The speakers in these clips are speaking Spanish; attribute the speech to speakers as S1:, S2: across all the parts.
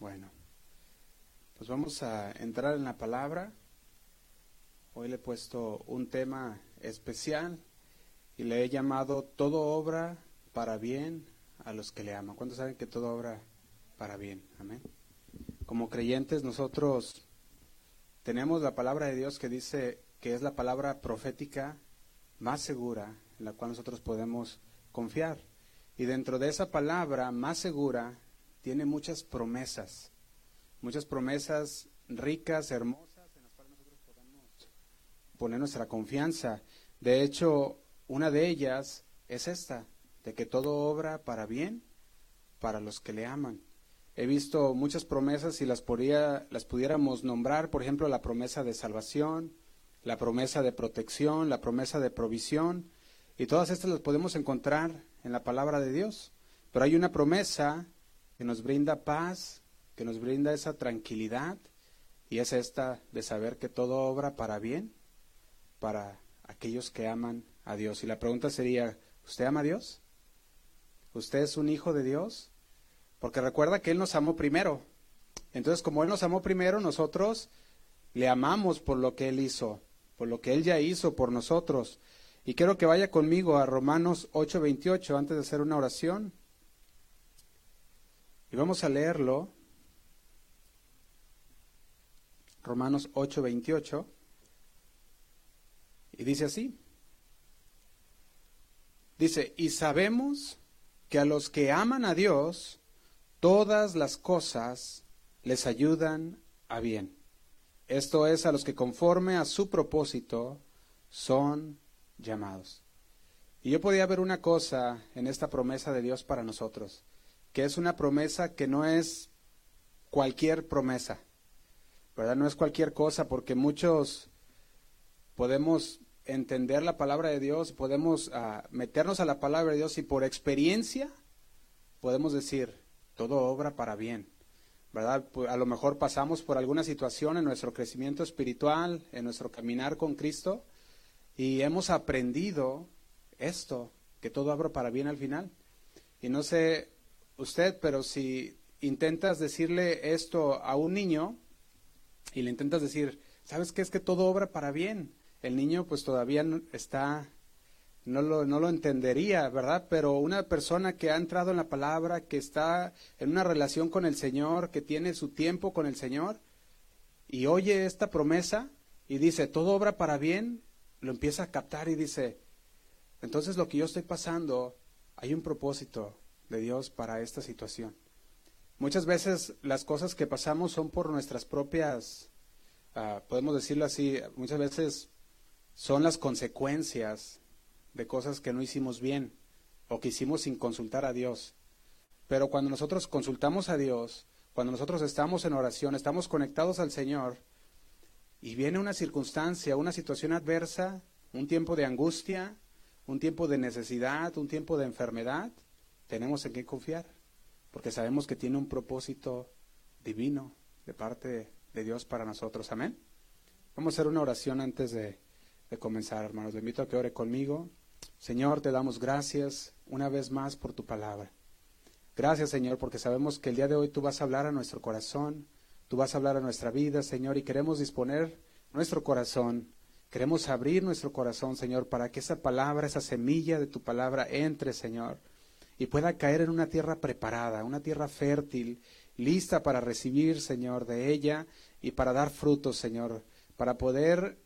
S1: Bueno, pues vamos a entrar en la palabra. Hoy le he puesto un tema especial y le he llamado Todo obra para bien a los que le aman. ¿Cuántos saben que todo obra para bien? Amén. Como creyentes nosotros tenemos la palabra de Dios que dice que es la palabra profética más segura en la cual nosotros podemos confiar. Y dentro de esa palabra más segura tiene muchas promesas, muchas promesas ricas, hermosas, en las cuales nosotros podemos poner nuestra confianza. De hecho, una de ellas es esta, de que todo obra para bien para los que le aman. He visto muchas promesas y las, podría, las pudiéramos nombrar, por ejemplo, la promesa de salvación, la promesa de protección, la promesa de provisión, y todas estas las podemos encontrar en la palabra de Dios. Pero hay una promesa que nos brinda paz, que nos brinda esa tranquilidad, y es esta de saber que todo obra para bien, para aquellos que aman a Dios. Y la pregunta sería, ¿usted ama a Dios? ¿Usted es un hijo de Dios? Porque recuerda que Él nos amó primero. Entonces, como Él nos amó primero, nosotros le amamos por lo que Él hizo, por lo que Él ya hizo por nosotros. Y quiero que vaya conmigo a Romanos 8:28 antes de hacer una oración. Y vamos a leerlo. Romanos 8:28. Y dice así. Dice, y sabemos que a los que aman a Dios, todas las cosas les ayudan a bien. Esto es a los que conforme a su propósito son llamados. Y yo podía ver una cosa en esta promesa de Dios para nosotros que es una promesa que no es cualquier promesa, ¿verdad? No es cualquier cosa, porque muchos podemos entender la palabra de Dios, podemos ah, meternos a la palabra de Dios y por experiencia podemos decir, todo obra para bien, ¿verdad? Pues, a lo mejor pasamos por alguna situación en nuestro crecimiento espiritual, en nuestro caminar con Cristo, y hemos aprendido esto, que todo obra para bien al final. Y no sé usted, pero si intentas decirle esto a un niño y le intentas decir, ¿sabes qué es que todo obra para bien? El niño pues todavía está, no lo, no lo entendería, ¿verdad? Pero una persona que ha entrado en la palabra, que está en una relación con el Señor, que tiene su tiempo con el Señor, y oye esta promesa y dice, todo obra para bien, lo empieza a captar y dice, entonces lo que yo estoy pasando, hay un propósito, de Dios para esta situación. Muchas veces las cosas que pasamos son por nuestras propias, ah, podemos decirlo así, muchas veces son las consecuencias de cosas que no hicimos bien o que hicimos sin consultar a Dios. Pero cuando nosotros consultamos a Dios, cuando nosotros estamos en oración, estamos conectados al Señor, y viene una circunstancia, una situación adversa, un tiempo de angustia, un tiempo de necesidad, un tiempo de enfermedad, tenemos en qué confiar, porque sabemos que tiene un propósito divino de parte de Dios para nosotros. Amén. Vamos a hacer una oración antes de, comenzar, hermanos. Les invito a que ore conmigo. Señor, te damos gracias una vez más por tu palabra. Gracias, Señor, porque sabemos que el día de hoy tú vas a hablar a nuestro corazón, tú vas a hablar a nuestra vida, Señor, y queremos disponer nuestro corazón, queremos abrir nuestro corazón, Señor, para que esa palabra, esa semilla de tu palabra entre, Señor, y pueda caer en una tierra preparada, una tierra fértil, lista para recibir, Señor, de ella y para dar frutos, Señor, para poder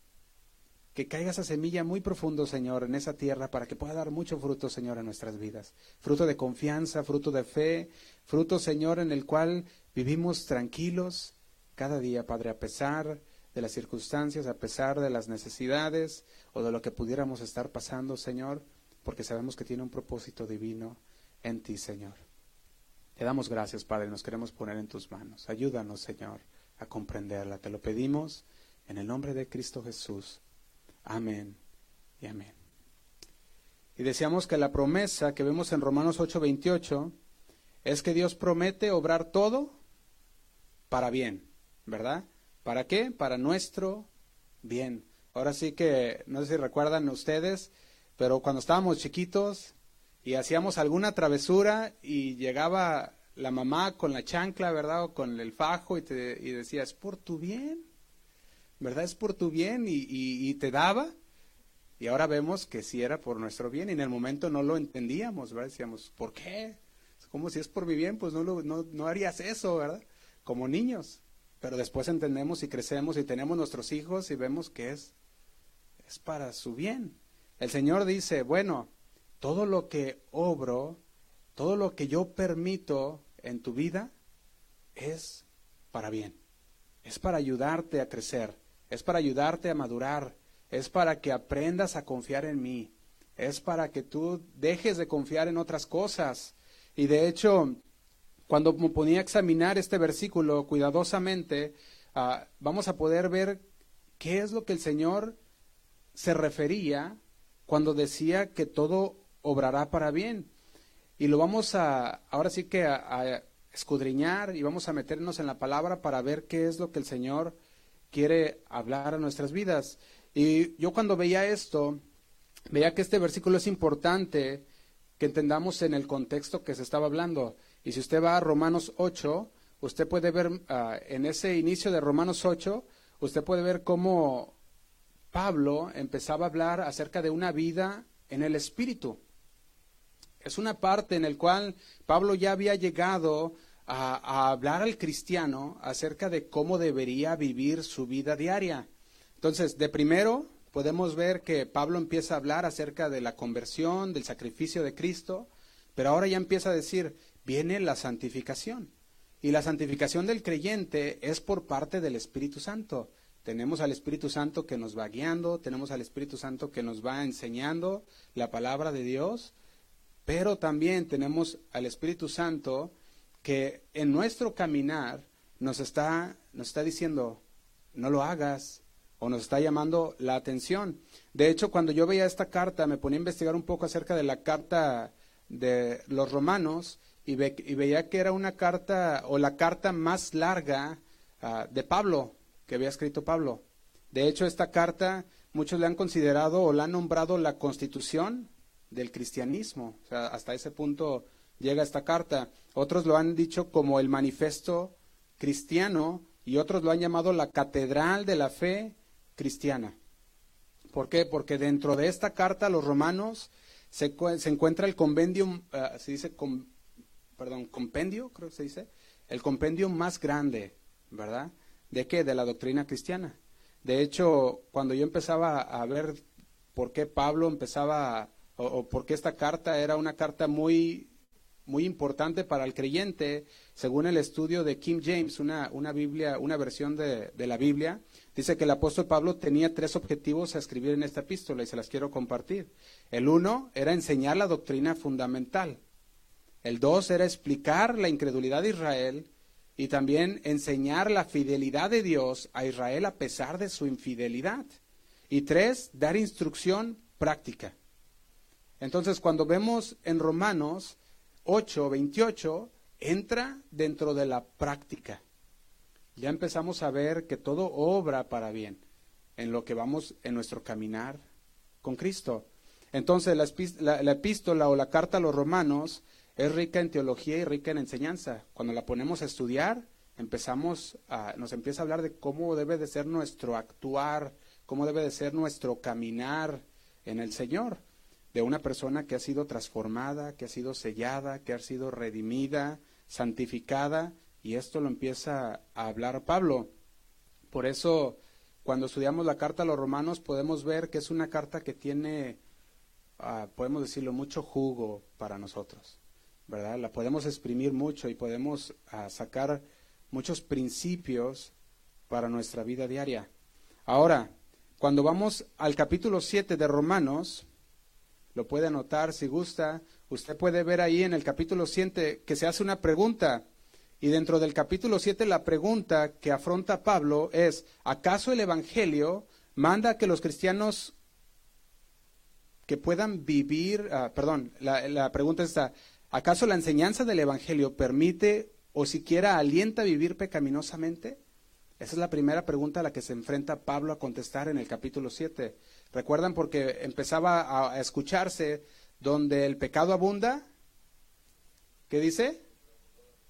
S1: que caiga esa semilla muy profundo, Señor, en esa tierra para que pueda dar mucho fruto, Señor, en nuestras vidas. Fruto de confianza, fruto de fe, fruto, Señor, en el cual vivimos tranquilos cada día, Padre, a pesar de las circunstancias, a pesar de las necesidades o de lo que pudiéramos estar pasando, Señor, porque sabemos que tiene un propósito divino en ti, Señor. Te damos gracias, Padre, nos queremos poner en tus manos. Ayúdanos, Señor, a comprenderla. Te lo pedimos en el nombre de Cristo Jesús. Amén y amén. Y decíamos que la promesa que vemos en Romanos 8:28 es que Dios promete obrar todo para bien, ¿verdad? ¿Para qué? Para nuestro bien. Ahora sí que, no sé si recuerdan ustedes, pero cuando estábamos chiquitos, y hacíamos alguna travesura y llegaba la mamá con la chancla, ¿verdad? O con el fajo y, te, y decía, es por tu bien, ¿verdad? Es por tu bien y, y, te daba. Y ahora vemos que sí era por nuestro bien y en el momento no lo entendíamos, ¿verdad? Decíamos, ¿por qué? Como si es por mi bien, pues no, lo, no, no harías eso, ¿verdad? Como niños. Pero después entendemos y crecemos y tenemos nuestros hijos y vemos que es, es para su bien. El Señor dice, bueno, todo lo que obro, todo lo que yo permito en tu vida es para bien. Es para ayudarte a crecer, es para ayudarte a madurar, es para que aprendas a confiar en mí, es para que tú dejes de confiar en otras cosas. Y de hecho, cuando me ponía a examinar este versículo cuidadosamente, ah, vamos a poder ver qué es lo que el Señor se refería cuando decía que todo obrará para bien. Y lo vamos a, ahora sí que a, escudriñar y vamos a meternos en la palabra para ver qué es lo que el Señor quiere hablar a nuestras vidas. Y yo cuando veía esto, veía que este versículo es importante que entendamos en el contexto que se estaba hablando. Y si usted va a Romanos 8, usted puede ver ah, en ese inicio de Romanos 8, usted puede ver cómo Pablo empezaba a hablar acerca de una vida en el Espíritu. Es una parte en la cual Pablo ya había llegado a, hablar al cristiano acerca de cómo debería vivir su vida diaria. Entonces, de primero podemos ver que Pablo empieza a hablar acerca de la conversión, del sacrificio de Cristo, pero ahora ya empieza a decir, viene la santificación. Y la santificación del creyente es por parte del Espíritu Santo. Tenemos al Espíritu Santo que nos va guiando, tenemos al Espíritu Santo que nos va enseñando la palabra de Dios, pero también tenemos al Espíritu Santo que en nuestro caminar nos está, nos está diciendo, no lo hagas, o nos está llamando la atención. De hecho, cuando yo veía esta carta, me ponía a investigar un poco acerca de la carta de los romanos y, veía que era una carta o la carta más larga ah, de Pablo, que había escrito Pablo. De hecho, esta carta muchos le han considerado o la han nombrado la constitución del cristianismo. O sea, hasta ese punto llega esta carta. Otros lo han dicho como el manifiesto cristiano y otros lo han llamado la catedral de la fe cristiana. ¿Por qué? Porque dentro de esta carta a los romanos se, se encuentra el uh, se dice, perdón, compendio, creo que se dice, el compendio más grande, ¿verdad? ¿De qué? De la doctrina cristiana. De hecho, cuando yo empezaba a ver por qué Pablo empezaba o, porque esta carta era una carta muy, muy importante para el creyente, según el estudio de King James, una, una Biblia, una versión de, de, la Biblia, dice que el apóstol Pablo tenía tres objetivos a escribir en esta epístola y se las quiero compartir. El uno era enseñar la doctrina fundamental. El dos era explicar la incredulidad de Israel y también enseñar la fidelidad de Dios a Israel a pesar de su infidelidad. Y tres, dar instrucción práctica. Entonces, cuando vemos en Romanos 8, 28, entra dentro de la práctica. Ya empezamos a ver que todo obra para bien en lo que vamos en nuestro caminar con Cristo. Entonces, la, la, epístola o la carta a los romanos es rica en teología y rica en enseñanza. Cuando la ponemos a estudiar, empezamos a, nos empieza a hablar de cómo debe de ser nuestro actuar, cómo debe de ser nuestro caminar en el Señor de una persona que ha sido transformada, que ha sido sellada, que ha sido redimida, santificada, y esto lo empieza a hablar Pablo. Por eso, cuando estudiamos la carta a los romanos, podemos ver que es una carta que tiene, ah, podemos decirlo, mucho jugo para nosotros, ¿verdad? La podemos exprimir mucho y podemos ah, sacar muchos principios para nuestra vida diaria. Ahora, cuando vamos al capítulo 7 de Romanos, lo puede anotar si gusta. Usted puede ver ahí en el capítulo 7 que se hace una pregunta. Y dentro del capítulo 7 la pregunta que afronta Pablo es, ¿acaso el Evangelio manda que los cristianos que puedan vivir, ah, perdón, la, la pregunta está, ¿acaso la enseñanza del Evangelio permite o siquiera alienta a vivir pecaminosamente? Esa es la primera pregunta a la que se enfrenta Pablo a contestar en el capítulo 7. ¿Recuerdan? Porque empezaba a escucharse donde el pecado abunda. ¿Qué dice?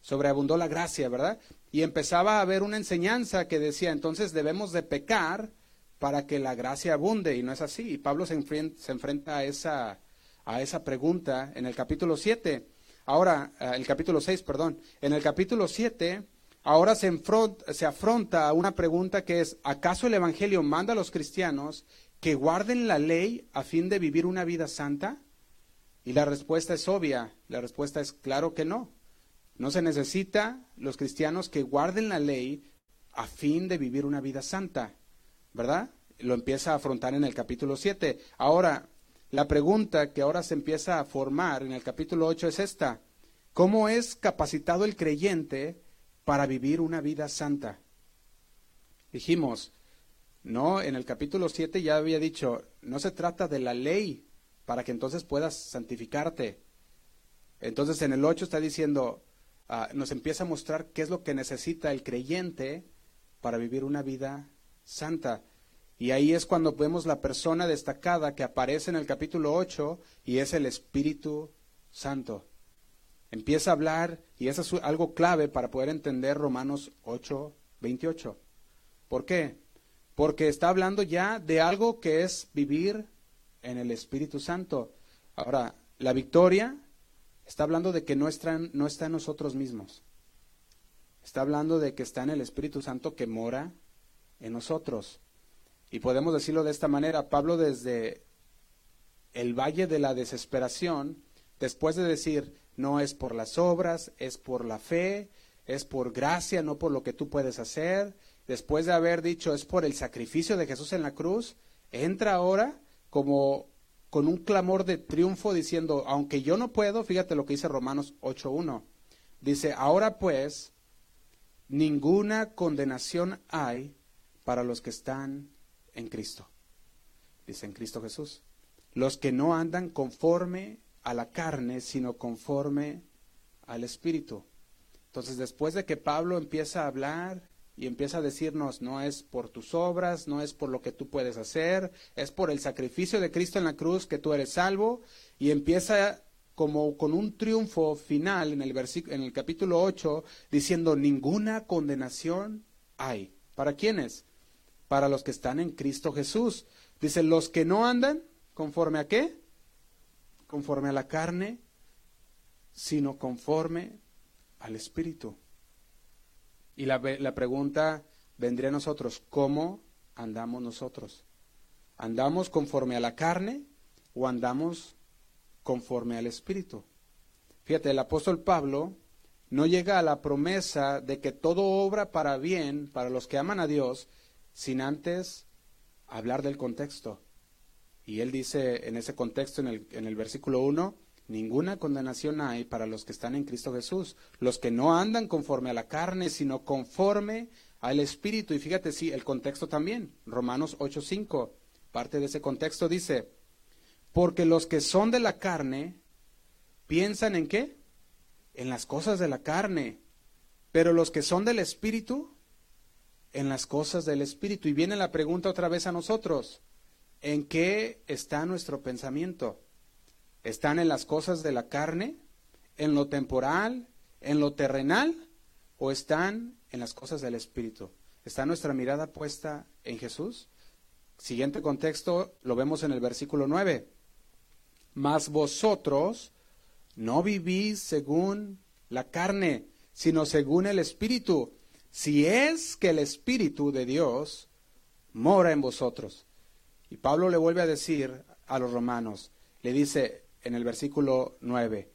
S1: sobreabundó la gracia, ¿verdad? Y empezaba a haber una enseñanza que decía, entonces debemos de pecar para que la gracia abunde, y no es así. Y Pablo se enfrenta, se enfrenta a, esa, a esa pregunta en el capítulo 7. Ahora, eh, el capítulo 6, perdón. En el capítulo 7, ahora se, se afronta a una pregunta que es, ¿acaso el Evangelio manda a los cristianos que guarden la ley a fin de vivir una vida santa? Y la respuesta es obvia, la respuesta es claro que no. No se necesita los cristianos que guarden la ley a fin de vivir una vida santa, ¿verdad? Lo empieza a afrontar en el capítulo 7. Ahora, la pregunta que ahora se empieza a formar en el capítulo 8 es esta. ¿Cómo es capacitado el creyente para vivir una vida santa? Dijimos, no, en el capítulo 7 ya había dicho, no se trata de la ley para que entonces puedas santificarte. Entonces en el 8 está diciendo, Ah, nos empieza a mostrar qué es lo que necesita el creyente para vivir una vida santa. Y ahí es cuando vemos la persona destacada que aparece en el capítulo 8 y es el Espíritu Santo. Empieza a hablar y eso es algo clave para poder entender Romanos 8, 28. ¿Por qué? Porque está hablando ya de algo que es vivir en el Espíritu Santo. Ahora, la victoria Está hablando de que no está, no está en nosotros mismos. Está hablando de que está en el Espíritu Santo que mora en nosotros. Y podemos decirlo de esta manera, Pablo desde el valle de la desesperación, después de decir, no es por las obras, es por la fe, es por gracia, no por lo que tú puedes hacer, después de haber dicho, es por el sacrificio de Jesús en la cruz, entra ahora como con un clamor de triunfo diciendo, aunque yo no puedo, fíjate lo que dice Romanos 8.1. Dice, ahora pues, ninguna condenación hay para los que están en Cristo. Dice en Cristo Jesús. Los que no andan conforme a la carne, sino conforme al Espíritu. Entonces, después de que Pablo empieza a hablar y empieza a decirnos, no es por tus obras, no es por lo que tú puedes hacer, es por el sacrificio de Cristo en la cruz que tú eres salvo, y empieza como con un triunfo final en el, en el capítulo 8, diciendo, ninguna condenación hay. ¿Para quiénes? Para los que están en Cristo Jesús. Dice, los que no andan conforme a qué? Conforme a la carne, sino conforme al Espíritu. Y la, la pregunta vendría a nosotros, ¿cómo andamos nosotros? ¿Andamos conforme a la carne o andamos conforme al Espíritu? Fíjate, el apóstol Pablo no llega a la promesa de que todo obra para bien para los que aman a Dios sin antes hablar del contexto. Y él dice en ese contexto, en el, en el versículo 1, Ninguna condenación hay para los que están en Cristo Jesús, los que no andan conforme a la carne, sino conforme al Espíritu. Y fíjate, sí, el contexto también, Romanos 8:5, parte de ese contexto dice, porque los que son de la carne piensan en qué? En las cosas de la carne, pero los que son del Espíritu, en las cosas del Espíritu. Y viene la pregunta otra vez a nosotros, ¿en qué está nuestro pensamiento? ¿Están en las cosas de la carne, en lo temporal, en lo terrenal o están en las cosas del Espíritu? ¿Está nuestra mirada puesta en Jesús? Siguiente contexto lo vemos en el versículo 9. Mas vosotros no vivís según la carne, sino según el Espíritu, si es que el Espíritu de Dios mora en vosotros. Y Pablo le vuelve a decir a los romanos, le dice, en el versículo 9.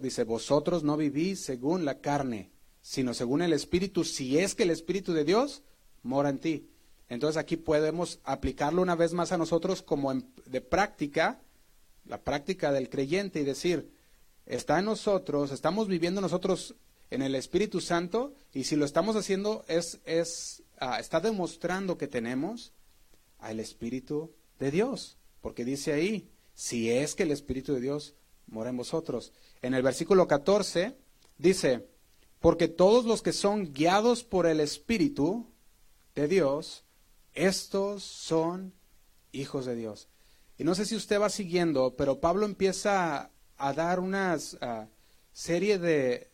S1: dice, vosotros no vivís según la carne, sino según el Espíritu, si es que el Espíritu de Dios mora en ti. Entonces aquí podemos aplicarlo una vez más a nosotros como de práctica, la práctica del creyente y decir, está en nosotros, estamos viviendo nosotros en el Espíritu Santo y si lo estamos haciendo es, es ah, está demostrando que tenemos al Espíritu de Dios, porque dice ahí, si es que el Espíritu de Dios mora en vosotros. En el versículo 14 dice, porque todos los que son guiados por el Espíritu de Dios, estos son hijos de Dios. Y no sé si usted va siguiendo, pero Pablo empieza a, dar una serie de,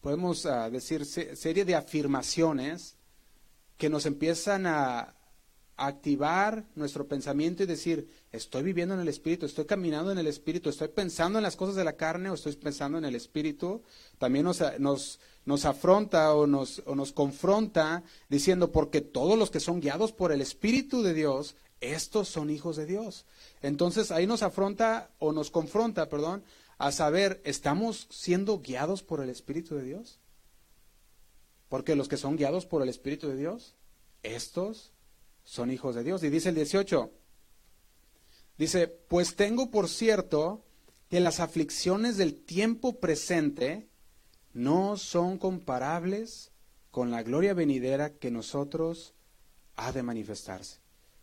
S1: podemos ah, decir, serie de afirmaciones que nos empiezan a, activar nuestro pensamiento y decir, estoy viviendo en el Espíritu, estoy caminando en el Espíritu, estoy pensando en las cosas de la carne o estoy pensando en el Espíritu, también nos, nos, nos afronta o nos, o nos confronta diciendo, porque todos los que son guiados por el Espíritu de Dios, estos son hijos de Dios. Entonces ahí nos afronta o nos confronta, perdón, a saber, ¿estamos siendo guiados por el Espíritu de Dios? Porque los que son guiados por el Espíritu de Dios, estos son hijos de Dios. Y dice el 18, dice, pues tengo por cierto que las aflicciones del tiempo presente no son comparables con la gloria venidera que nosotros ha de manifestarse.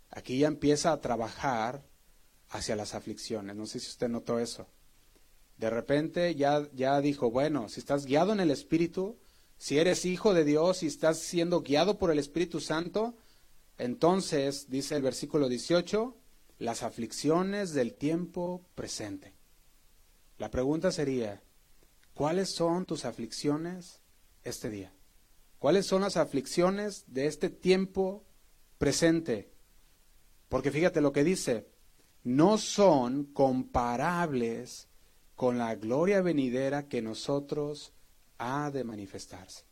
S1: Aquí ya empieza a trabajar hacia las aflicciones. No sé si usted notó eso. De repente ya, ya dijo, bueno, si estás guiado en el Espíritu, si eres hijo de Dios y estás siendo guiado por el Espíritu Santo, entonces, dice el versículo 18, las aflicciones del tiempo presente. La pregunta sería, ¿cuáles son tus aflicciones este día? ¿Cuáles son las aflicciones de este tiempo presente? Porque fíjate lo que dice, no son comparables con la gloria venidera que nosotros ha de manifestarse.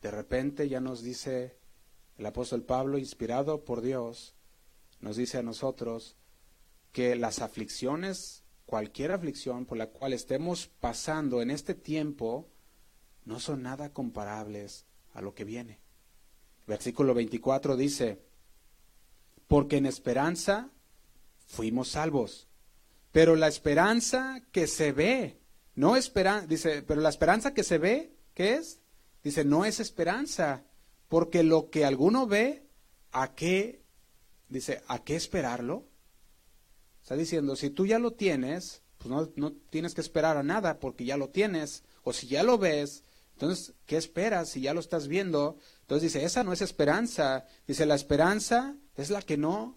S1: De repente ya nos dice el apóstol Pablo, inspirado por Dios, nos dice a nosotros que las aflicciones, cualquier aflicción por la cual estemos pasando en este tiempo, no son nada comparables a lo que viene. Versículo 24 dice, porque en esperanza fuimos salvos, pero la esperanza que se ve, no esperanza, dice, pero la esperanza que se ve, ¿qué es? Dice, no es esperanza, porque lo que alguno ve, ¿a qué? Dice, ¿a qué esperarlo? Está diciendo, si tú ya lo tienes, pues no, no tienes que esperar a nada porque ya lo tienes. O si ya lo ves, entonces, ¿qué esperas si ya lo estás viendo? Entonces dice, esa no es esperanza. Dice, la esperanza es la que no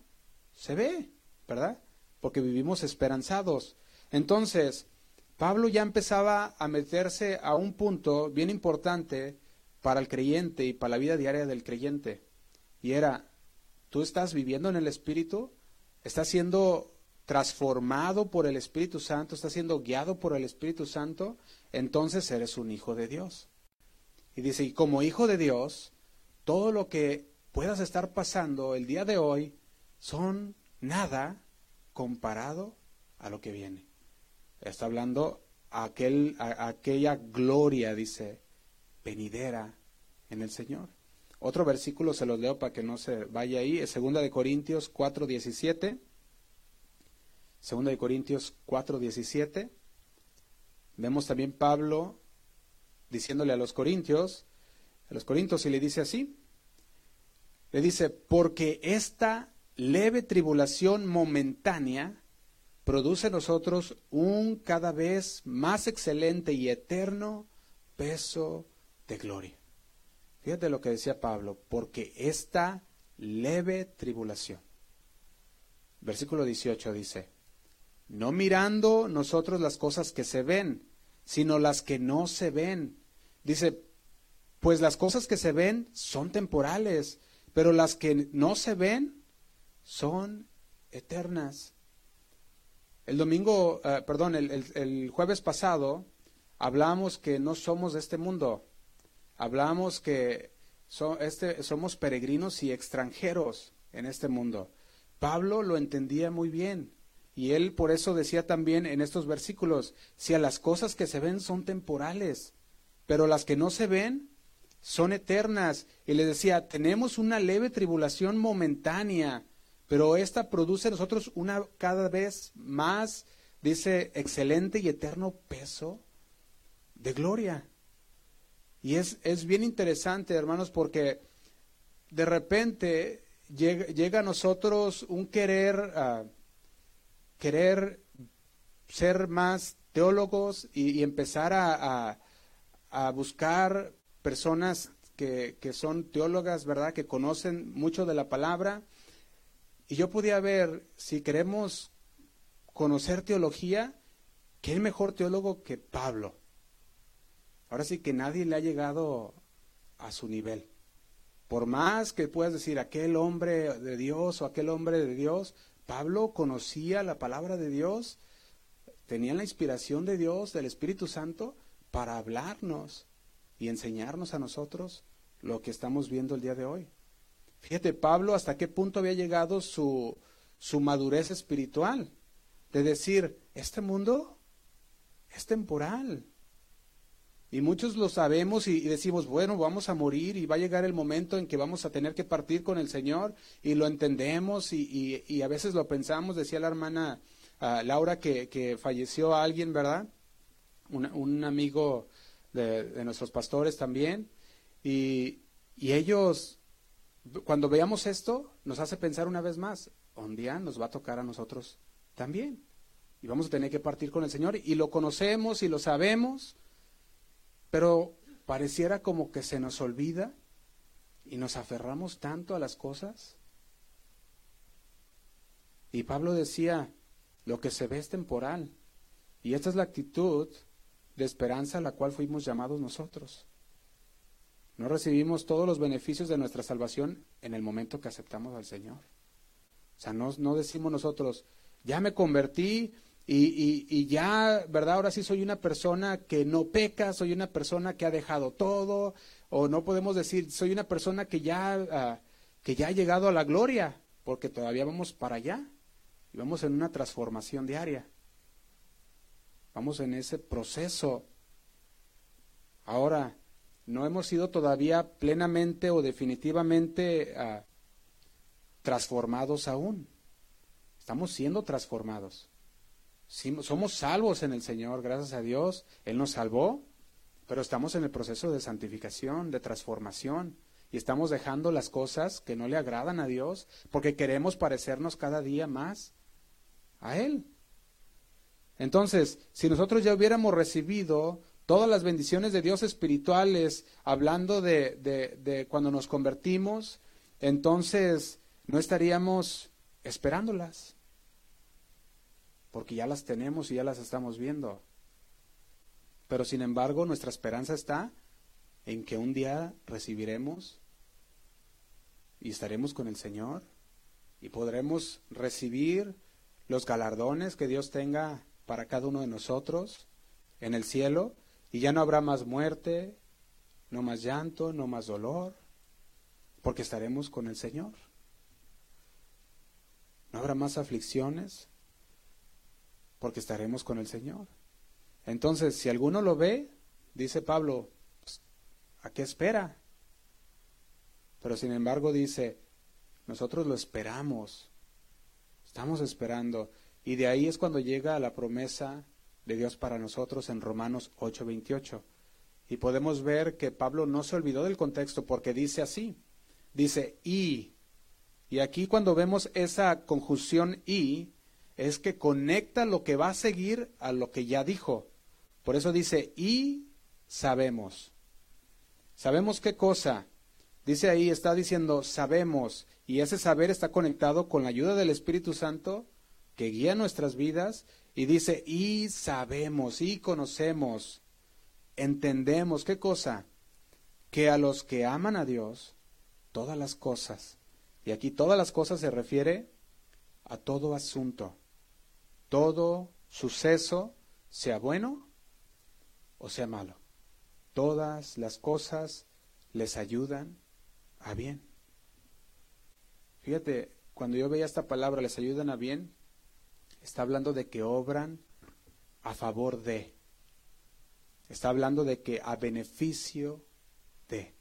S1: se ve, ¿verdad? Porque vivimos esperanzados. Entonces, Pablo ya empezaba a meterse a un punto bien importante para el creyente y para la vida diaria del creyente. Y era, tú estás viviendo en el Espíritu, estás siendo transformado por el Espíritu Santo, estás siendo guiado por el Espíritu Santo, entonces eres un hijo de Dios. Y dice, y como hijo de Dios, todo lo que puedas estar pasando el día de hoy son nada comparado a lo que viene. Está hablando aquel, aquella gloria, dice, venidera en el Señor. Otro versículo se los leo para que no se vaya ahí, es segunda de Corintios 4:17. Segunda de Corintios 4:17. Vemos también Pablo diciéndole a los corintios, a los corintios y le dice así, le dice, porque esta leve tribulación momentánea produce en nosotros un cada vez más excelente y eterno peso de gloria. Fíjate lo que decía Pablo, porque esta leve tribulación. Versículo 18 dice, no mirando nosotros las cosas que se ven, sino las que no se ven. Dice, pues las cosas que se ven son temporales, pero las que no se ven son eternas. El domingo, eh, perdón, el jueves pasado hablamos que no somos de este mundo. Hablamos que este, somos peregrinos y extranjeros en este mundo. Pablo lo entendía muy bien. Y él por eso decía también en estos versículos, si a las cosas que se ven son temporales, pero las que no se ven son eternas. Y le decía, tenemos una leve tribulación momentánea, pero esta produce en nosotros una cada vez más, dice, excelente y eterno peso de gloria. Y es, es bien interesante, hermanos, porque de repente llega, a nosotros un querer, ah, querer ser más teólogos y, empezar a, a, buscar personas que, que, son teólogas, ¿verdad? Que conocen mucho de la palabra. Y yo podía ver, si queremos conocer teología, ¿qué mejor teólogo que Pablo? Ahora sí que nadie le ha llegado a su nivel. Por más que puedas decir aquel hombre de Dios o aquel hombre de Dios, Pablo conocía la palabra de Dios, tenía la inspiración de Dios, del Espíritu Santo, para hablarnos y enseñarnos a nosotros lo que estamos viendo el día de hoy. Fíjate, Pablo, hasta qué punto había llegado su, su madurez espiritual, de decir, este mundo es temporal, y muchos lo sabemos y, decimos, bueno, vamos a morir y va a llegar el momento en que vamos a tener que partir con el Señor y lo entendemos y, a veces lo pensamos, decía la hermana ah, Laura que, falleció alguien, ¿verdad? Un, amigo de, nuestros pastores también. Y, y ellos, cuando veamos esto, nos hace pensar una vez más, un día nos va a tocar a nosotros también. Y vamos a tener que partir con el Señor y lo conocemos y lo sabemos pero pareciera como que se nos olvida y nos aferramos tanto a las cosas. Y Pablo decía, lo que se ve es temporal. Y esta es la actitud de esperanza a la cual fuimos llamados nosotros. No recibimos todos los beneficios de nuestra salvación en el momento que aceptamos al Señor. O sea, no, no decimos nosotros, ya me convertí, y, ya, ¿verdad? Ahora sí soy una persona que no peca, soy una persona que ha dejado todo, o no podemos decir, soy una persona que ya, ah, que ya ha llegado a la gloria, porque todavía vamos para allá, y vamos en una transformación diaria. Vamos en ese proceso. Ahora, no hemos sido todavía plenamente o definitivamente ah, transformados aún. Estamos siendo transformados somos salvos en el Señor, gracias a Dios. Él nos salvó, pero estamos en el proceso de santificación, de transformación. Y estamos dejando las cosas que no le agradan a Dios porque queremos parecernos cada día más a Él. Entonces, si nosotros ya hubiéramos recibido todas las bendiciones de Dios espirituales, hablando de, cuando nos convertimos, entonces no estaríamos esperándolas porque ya las tenemos y ya las estamos viendo. Pero sin embargo, nuestra esperanza está en que un día recibiremos y estaremos con el Señor y podremos recibir los galardones que Dios tenga para cada uno de nosotros en el cielo y ya no habrá más muerte, no más llanto, no más dolor, porque estaremos con el Señor. No habrá más aflicciones, porque estaremos con el Señor. Entonces, si alguno lo ve, dice Pablo, pues, ¿a qué espera? Pero sin embargo dice, nosotros lo esperamos, estamos esperando. Y de ahí es cuando llega la promesa de Dios para nosotros en Romanos 8:28. Y podemos ver que Pablo no se olvidó del contexto porque dice así, dice y. Y aquí cuando vemos esa conjunción y, es que conecta lo que va a seguir a lo que ya dijo. Por eso dice, y sabemos. ¿Sabemos qué cosa? Dice ahí, está diciendo, sabemos, y ese saber está conectado con la ayuda del Espíritu Santo que guía nuestras vidas, y dice, y sabemos, y conocemos, entendemos, ¿qué cosa? Que a los que aman a Dios, todas las cosas, y aquí todas las cosas se refiere a todo asunto, todo suceso, sea bueno o sea malo. Todas las cosas les ayudan a bien. Fíjate, cuando yo veía esta palabra, les ayudan a bien, está hablando de que obran a favor de. Está hablando de que a beneficio de.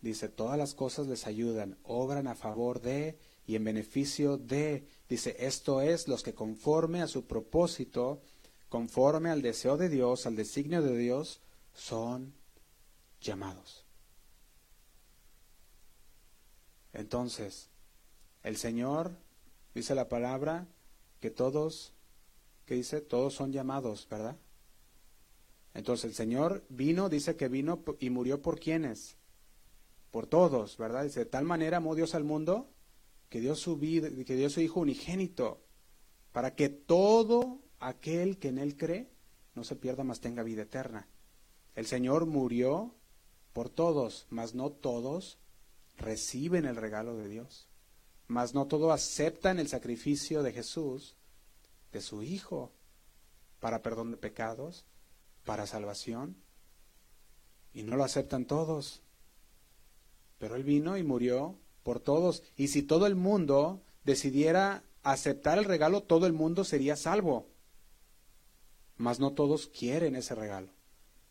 S1: Dice, todas las cosas les ayudan, obran a favor de y en beneficio de, dice, esto es los que conforme a su propósito, conforme al deseo de Dios, al designio de Dios, son llamados. Entonces, el Señor, dice la palabra, que todos, que dice, todos son llamados, ¿verdad? Entonces el Señor vino, dice que vino y murió por quienes, por todos, ¿verdad? Dice, de tal manera amó Dios al mundo que dio su que su Hijo unigénito, para que todo aquel que en Él cree no se pierda, más tenga vida eterna. El Señor murió por todos, mas no todos reciben el regalo de Dios. Mas no todos aceptan el sacrificio de Jesús, de su Hijo, para perdón de pecados, para salvación. Y no lo aceptan todos. Pero Él vino y murió por todos. Y si todo el mundo decidiera aceptar el regalo, todo el mundo sería salvo. Mas no todos quieren ese regalo.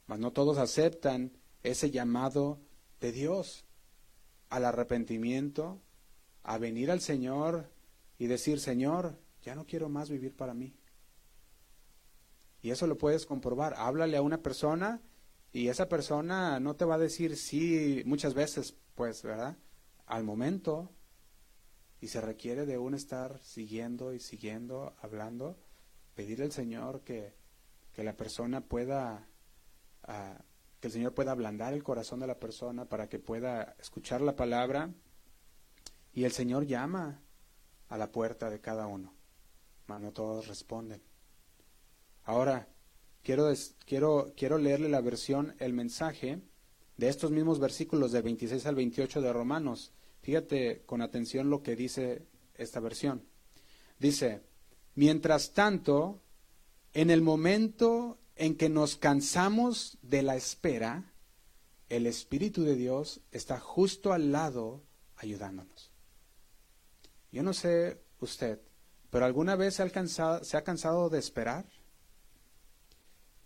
S1: Mas no todos aceptan ese llamado de Dios al arrepentimiento, a venir al Señor y decir, Señor, ya no quiero más vivir para mí. Y eso lo puedes comprobar. Háblale a una persona y esa persona no te va a decir sí muchas veces, pues, ¿verdad? Al momento. Y se requiere de un estar siguiendo y siguiendo, hablando, pedir al Señor que, que la persona pueda ah, que el Señor pueda ablandar el corazón de la persona para que pueda escuchar la palabra. Y el Señor llama a la puerta de cada uno, mas no todos responden. Ahora, quiero, quiero, quiero leerle la versión, el mensaje de estos mismos versículos de 26 al 28 de Romanos. Fíjate con atención lo que dice esta versión. Dice, mientras tanto, en el momento en que nos cansamos de la espera, el Espíritu de Dios está justo al lado ayudándonos. Yo no sé usted, pero ¿alguna vez se ha, cansado, se ha cansado de esperar?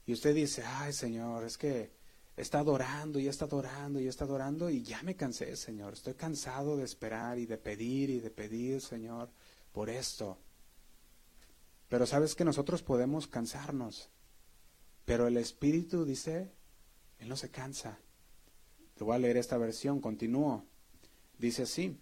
S1: Y usted dice, ay Señor, es que está adorando y está adorando y está adorando y ya me cansé, Señor. Estoy cansado de esperar y de pedir y de pedir, Señor, por esto. Pero sabes que nosotros podemos cansarnos. Pero el Espíritu dice, Él no se cansa. Te voy a leer esta versión, continúo. Dice así.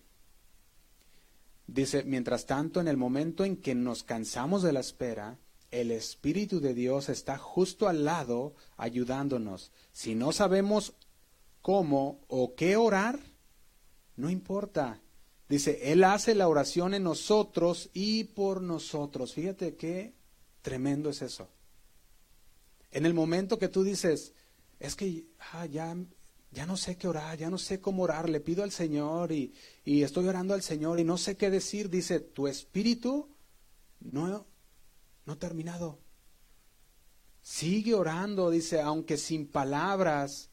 S1: Dice, mientras tanto, en el momento en que nos cansamos de la espera, el Espíritu de Dios está justo al lado ayudándonos. Si no sabemos cómo o qué orar, no importa. Dice, Él hace la oración en nosotros y por nosotros. Fíjate qué tremendo es eso. En el momento que tú dices, es que ah, ya, ya no sé qué orar, ya no sé cómo orar, le pido al Señor y, y estoy orando al Señor y no sé qué decir, dice, tu espíritu no, no terminado. Sigue orando, dice, aunque sin palabras,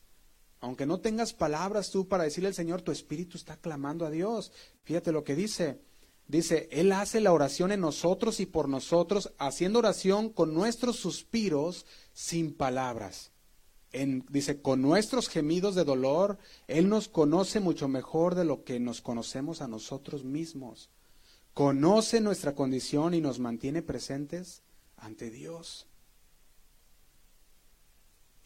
S1: aunque no tengas palabras tú para decirle al Señor, tu espíritu está clamando a Dios. Fíjate lo que dice. Dice, Él hace la oración en nosotros y por nosotros, haciendo oración con nuestros suspiros sin palabras. En, dice, con nuestros gemidos de dolor, Él nos conoce mucho mejor de lo que nos conocemos a nosotros mismos. Conoce nuestra condición y nos mantiene presentes ante Dios.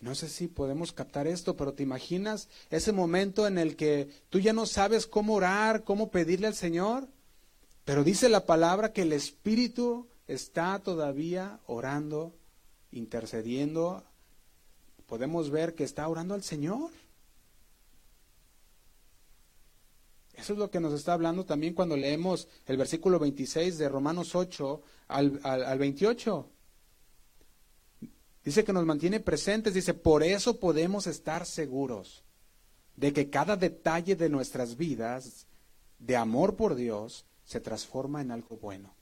S1: No sé si podemos captar esto, pero te imaginas ese momento en el que tú ya no sabes cómo orar, cómo pedirle al Señor. Pero dice la palabra que el Espíritu está todavía orando, intercediendo. Podemos ver que está orando al Señor. Eso es lo que nos está hablando también cuando leemos el versículo 26 de Romanos 8 al, al, 28. Dice que nos mantiene presentes, dice, por eso podemos estar seguros de que cada detalle de nuestras vidas, de amor por Dios, se transforma en algo bueno.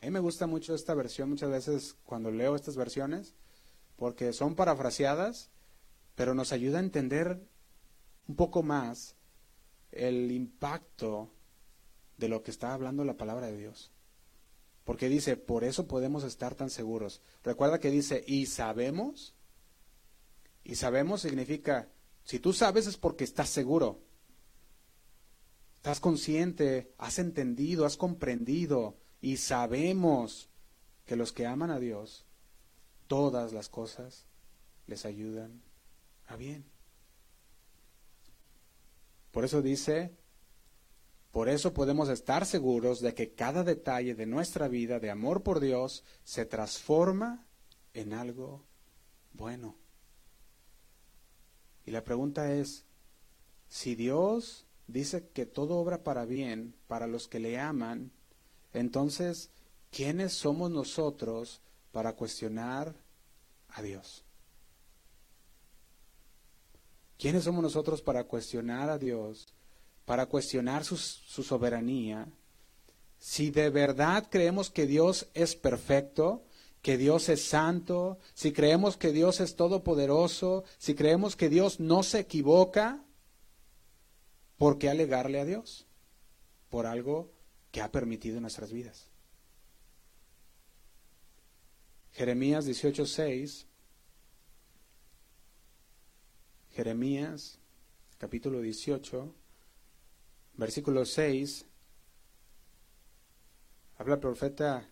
S1: A mí me gusta mucho esta versión muchas veces cuando leo estas versiones, porque son parafraseadas, pero nos ayuda a entender un poco más el impacto de lo que está hablando la palabra de Dios. Porque dice, por eso podemos estar tan seguros. Recuerda que dice, y sabemos, y sabemos significa, si tú sabes es porque estás seguro. Estás consciente, has entendido, has comprendido y sabemos que los que aman a Dios, todas las cosas les ayudan a bien. Por eso dice, por eso podemos estar seguros de que cada detalle de nuestra vida de amor por Dios se transforma en algo bueno. Y la pregunta es, si Dios dice que todo obra para bien para los que le aman, entonces, ¿quiénes somos nosotros para cuestionar a Dios? ¿Quiénes somos nosotros para cuestionar a Dios, para cuestionar su, su soberanía? Si de verdad creemos que Dios es perfecto, que Dios es santo, si creemos que Dios es todopoderoso, si creemos que Dios no se equivoca, ¿por qué alegarle a Dios? Por algo que ha permitido en nuestras vidas. Jeremías 18:6 Jeremías capítulo 18 versículo 6 habla el profeta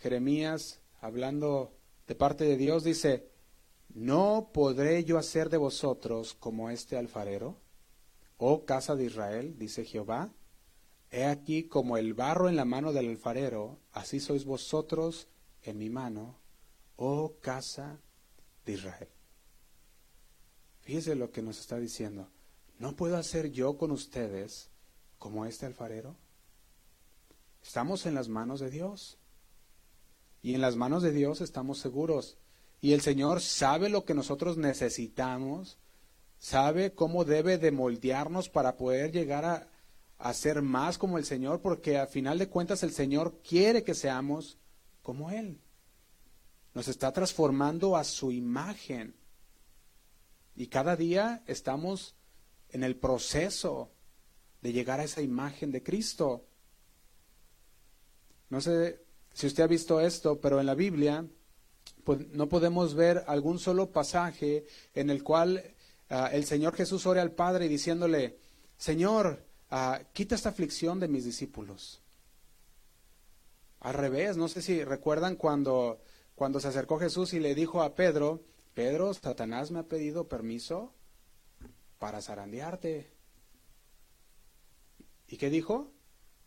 S1: Jeremías hablando de parte de Dios dice, ¿no podré yo hacer de vosotros como este alfarero? Oh casa de Israel, dice Jehová, he aquí como el barro en la mano del alfarero, así sois vosotros en mi mano, oh casa de Israel. Fíjese lo que nos está diciendo. ¿No puedo hacer yo con ustedes como este alfarero? Estamos en las manos de Dios. Y en las manos de Dios estamos seguros. Y el Señor sabe lo que nosotros necesitamos, sabe cómo debe de moldearnos para poder llegar a, a ser más como el Señor, porque a final de cuentas el Señor quiere que seamos como Él. Nos está transformando a su imagen. Y cada día estamos en el proceso de llegar a esa imagen de Cristo. No sé si usted ha visto esto, pero en la Biblia pues, no podemos ver algún solo pasaje en el cual ah, el Señor Jesús ore al Padre diciéndole, Señor, ah, quita esta aflicción de mis discípulos. Al revés, no sé si recuerdan cuando, cuando se acercó Jesús y le dijo a Pedro, Pedro, Satanás me ha pedido permiso para zarandearte. ¿Y qué dijo?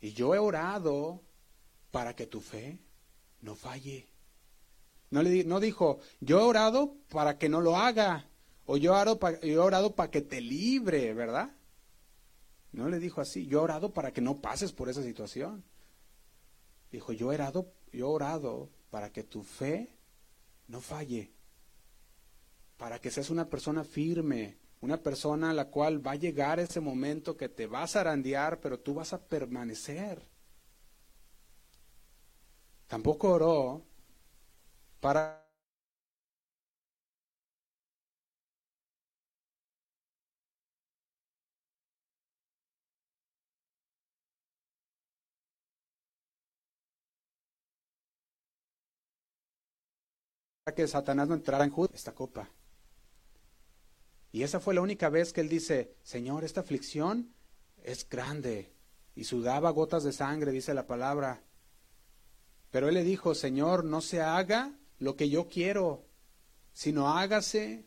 S1: Y yo he orado para que tu fe no falle. No, le, no dijo, yo he orado para que no lo haga, o yo yo he orado para que te libre, ¿verdad? No le dijo así, yo he orado para que no pases por esa situación. Dijo, yo he orado, yo he orado para que tu fe no falle, para que seas una persona firme, una persona a la cual va a llegar ese momento que te vas a arandear, pero tú vas a permanecer. Tampoco oró para que Satanás no entrara en esta copa. Y esa fue la única vez que él dice, Señor, esta aflicción es grande. Y sudaba gotas de sangre, dice la palabra. Pero él le dijo, Señor, no se haga lo que yo quiero, sino hágase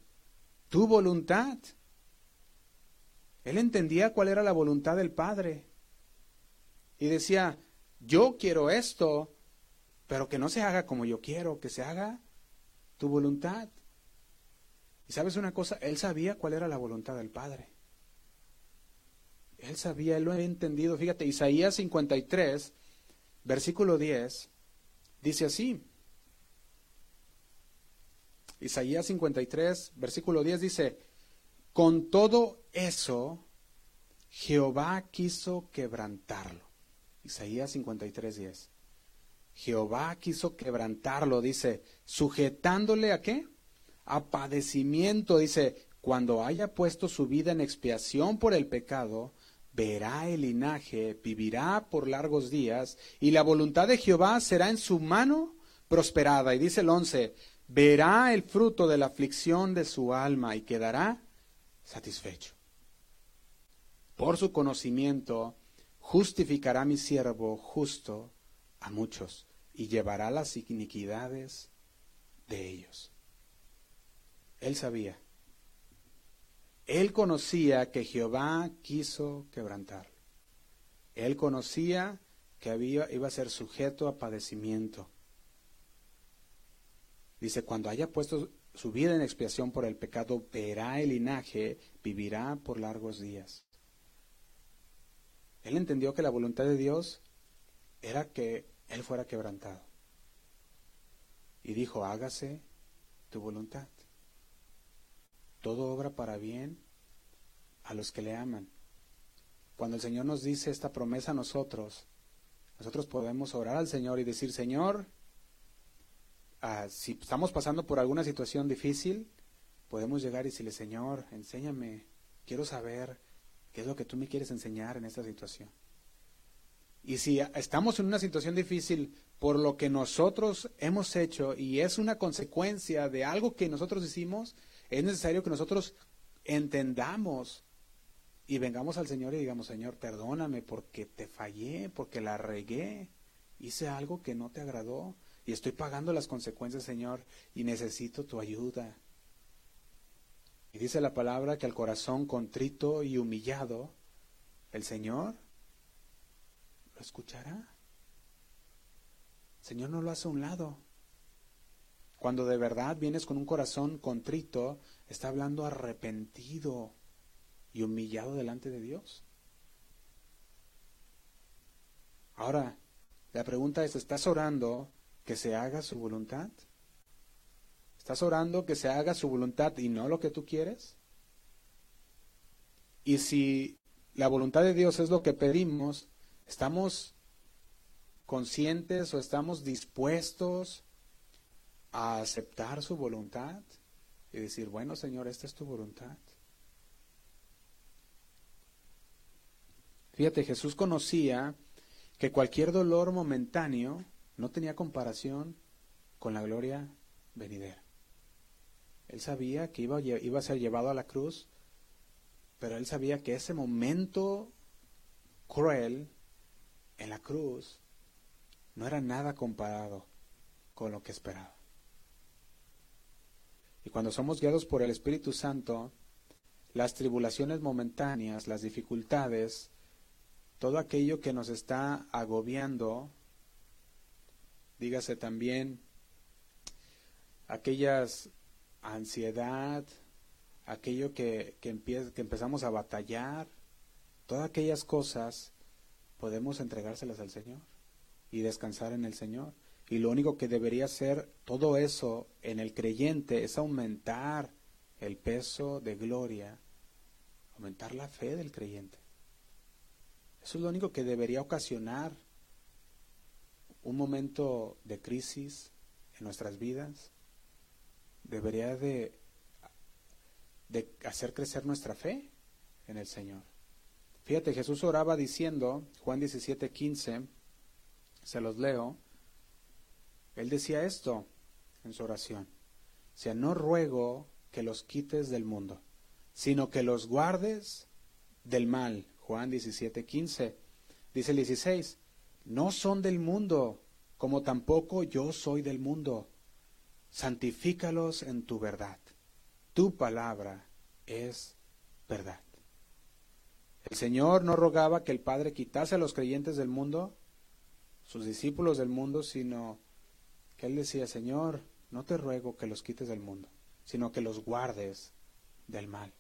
S1: tu voluntad. Él entendía cuál era la voluntad del Padre. Y decía, yo quiero esto, pero que no se haga como yo quiero, que se haga tu voluntad. Y sabes una cosa, él sabía cuál era la voluntad del Padre. Él sabía, él lo había entendido. Fíjate, Isaías 53, versículo 10, dice así. Isaías 53, versículo 10 dice, con todo eso, Jehová quiso quebrantarlo. Isaías 53, 10. Jehová quiso quebrantarlo, dice, sujetándole a qué? A padecimiento, dice, cuando haya puesto su vida en expiación por el pecado, verá el linaje, vivirá por largos días, y la voluntad de Jehová será en su mano prosperada. Y dice el once, verá el fruto de la aflicción de su alma y quedará satisfecho. Por su conocimiento justificará mi siervo justo a muchos y llevará las iniquidades de ellos. Él sabía. Él conocía que Jehová quiso quebrantarlo. Él conocía que había, iba a ser sujeto a padecimiento. Dice, cuando haya puesto su vida en expiación por el pecado, verá el linaje, vivirá por largos días. Él entendió que la voluntad de Dios era que él fuera quebrantado. Y dijo, hágase tu voluntad. Todo obra para bien a los que le aman. Cuando el Señor nos dice esta promesa a nosotros, nosotros podemos orar al Señor y decir, Señor, ah, si estamos pasando por alguna situación difícil, podemos llegar y decirle, Señor, enséñame, quiero saber qué es lo que tú me quieres enseñar en esta situación. Y si estamos en una situación difícil por lo que nosotros hemos hecho y es una consecuencia de algo que nosotros hicimos, es necesario que nosotros entendamos y vengamos al Señor y digamos, Señor, perdóname porque te fallé, porque la regué, hice algo que no te agradó y estoy pagando las consecuencias, Señor, y necesito tu ayuda. Y dice la palabra que al corazón contrito y humillado, el Señor lo escuchará. El Señor no lo hace a un lado. Cuando de verdad vienes con un corazón contrito, está hablando arrepentido y humillado delante de Dios. Ahora, la pregunta es, ¿estás orando que se haga su voluntad? ¿Estás orando que se haga su voluntad y no lo que tú quieres? Y si la voluntad de Dios es lo que pedimos, ¿estamos conscientes o estamos dispuestos a aceptar su voluntad y decir, bueno Señor, esta es tu voluntad? Fíjate, Jesús conocía que cualquier dolor momentáneo no tenía comparación con la gloria venidera. Él sabía que iba, iba a ser llevado a la cruz, pero él sabía que ese momento cruel en la cruz no era nada comparado con lo que esperaba. Y cuando somos guiados por el Espíritu Santo, las tribulaciones momentáneas, las dificultades, todo aquello que nos está agobiando, dígase también aquellas ansiedad, aquello que, que, que empezamos a batallar, todas aquellas cosas podemos entregárselas al Señor y descansar en el Señor. Y lo único que debería hacer todo eso en el creyente es aumentar el peso de gloria, aumentar la fe del creyente. Eso es lo único que debería ocasionar un momento de crisis en nuestras vidas, debería de, de hacer crecer nuestra fe en el Señor. Fíjate, Jesús oraba diciendo, Juan 17, 15, se los leo, él decía esto en su oración, o sea, no ruego que los quites del mundo, sino que los guardes del mal. Juan 17, 15. Dice el 16, no son del mundo, como tampoco yo soy del mundo santifícalos en tu verdad. Tu palabra es verdad. El Señor no rogaba que el Padre quitase a los creyentes del mundo, sus discípulos del mundo, sino que Él decía, Señor, no te ruego que los quites del mundo, sino que los guardes del mal.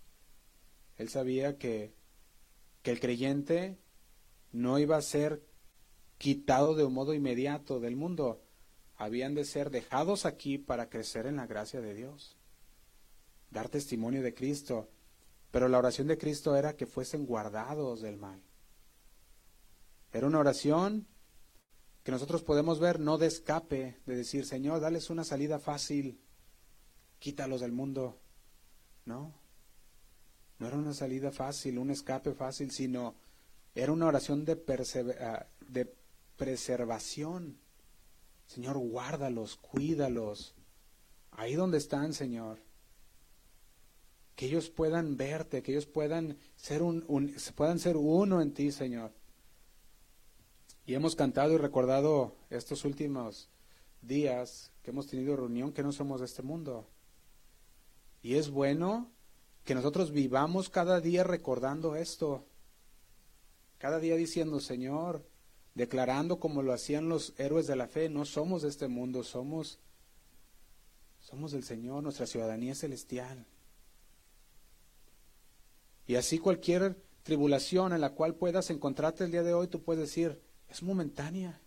S1: Él sabía que, que el creyente no iba a ser quitado de un modo inmediato del mundo, habían de ser dejados aquí para crecer en la gracia de Dios, dar testimonio de Cristo. Pero la oración de Cristo era que fuesen guardados del mal. Era una oración que nosotros podemos ver no de escape, de decir, Señor, dales una salida fácil, quítalos del mundo. No, no era una salida fácil, un escape fácil, sino era una oración de, ah, de preservación Señor, guárdalos, cuídalos. Ahí donde están, Señor. Que ellos puedan verte, que ellos puedan ser, un, puedan ser uno en ti, Señor. Y hemos cantado y recordado estos últimos días que hemos tenido reunión que no somos de este mundo. Y es bueno que nosotros vivamos cada día recordando esto. Cada día diciendo, Señor, declarando como lo hacían los héroes de la fe, no somos de este mundo, somos somos del Señor, nuestra ciudadanía es celestial. Y así cualquier tribulación en la cual puedas encontrarte el día de hoy, tú puedes decir, es momentánea.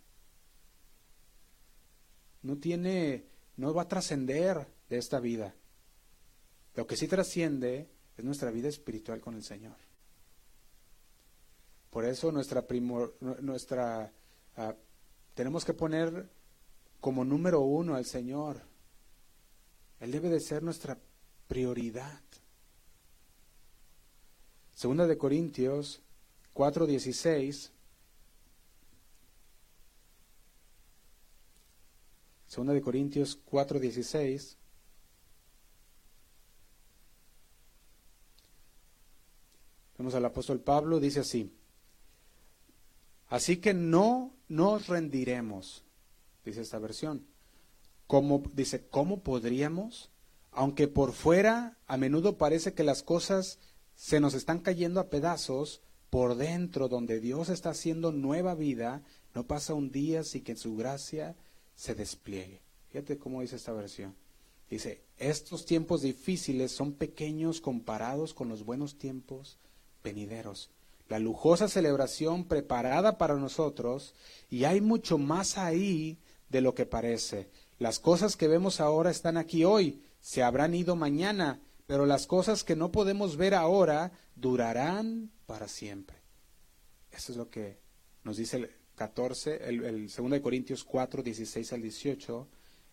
S1: No tiene, no va a trascender de esta vida. Lo que sí trasciende es nuestra vida espiritual con el Señor. Por eso nuestra primor, nuestra uh, tenemos que poner como número uno al Señor. Él debe de ser nuestra prioridad. Segunda de Corintios 4:16 Segunda de Corintios 4:16 Vemos al apóstol Pablo, dice así, así que no nos rendiremos, dice esta versión. ¿Cómo, dice, ¿cómo podríamos? Aunque por fuera a menudo parece que las cosas se nos están cayendo a pedazos, por dentro, donde Dios está haciendo nueva vida, no pasa un día sin que su gracia se despliegue. Fíjate cómo dice esta versión. Dice, estos tiempos difíciles son pequeños comparados con los buenos tiempos venideros. La lujosa celebración preparada para nosotros, y hay mucho más ahí de lo que parece. Las cosas que vemos ahora están aquí hoy, se habrán ido mañana, pero las cosas que no podemos ver ahora durarán para siempre. Eso es lo que nos dice 14, el, el 2 de Corintios 4, 16 al 18,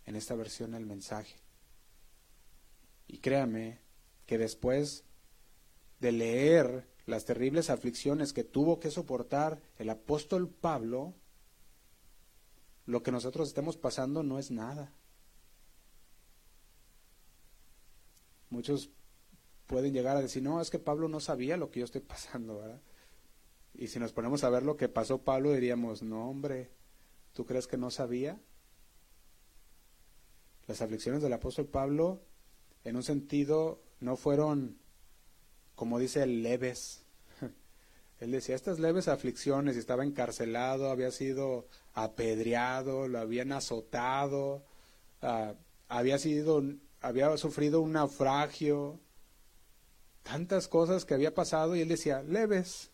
S1: en esta versión del mensaje. Y créame que después de leer las terribles aflicciones que tuvo que soportar el apóstol Pablo, lo que nosotros estemos pasando no es nada. Muchos pueden llegar a decir, no, es que Pablo no sabía lo que yo estoy pasando, ¿verdad? Y si nos ponemos a ver lo que pasó Pablo, diríamos, no, hombre, ¿tú crees que no sabía? Las aflicciones del apóstol Pablo, en un sentido, no fueron, como dice, leves. Él decía, estas leves aflicciones, estaba encarcelado, había sido apedreado, lo habían azotado, uh, había sido había sufrido un naufragio, tantas cosas que había pasado y él decía, leves,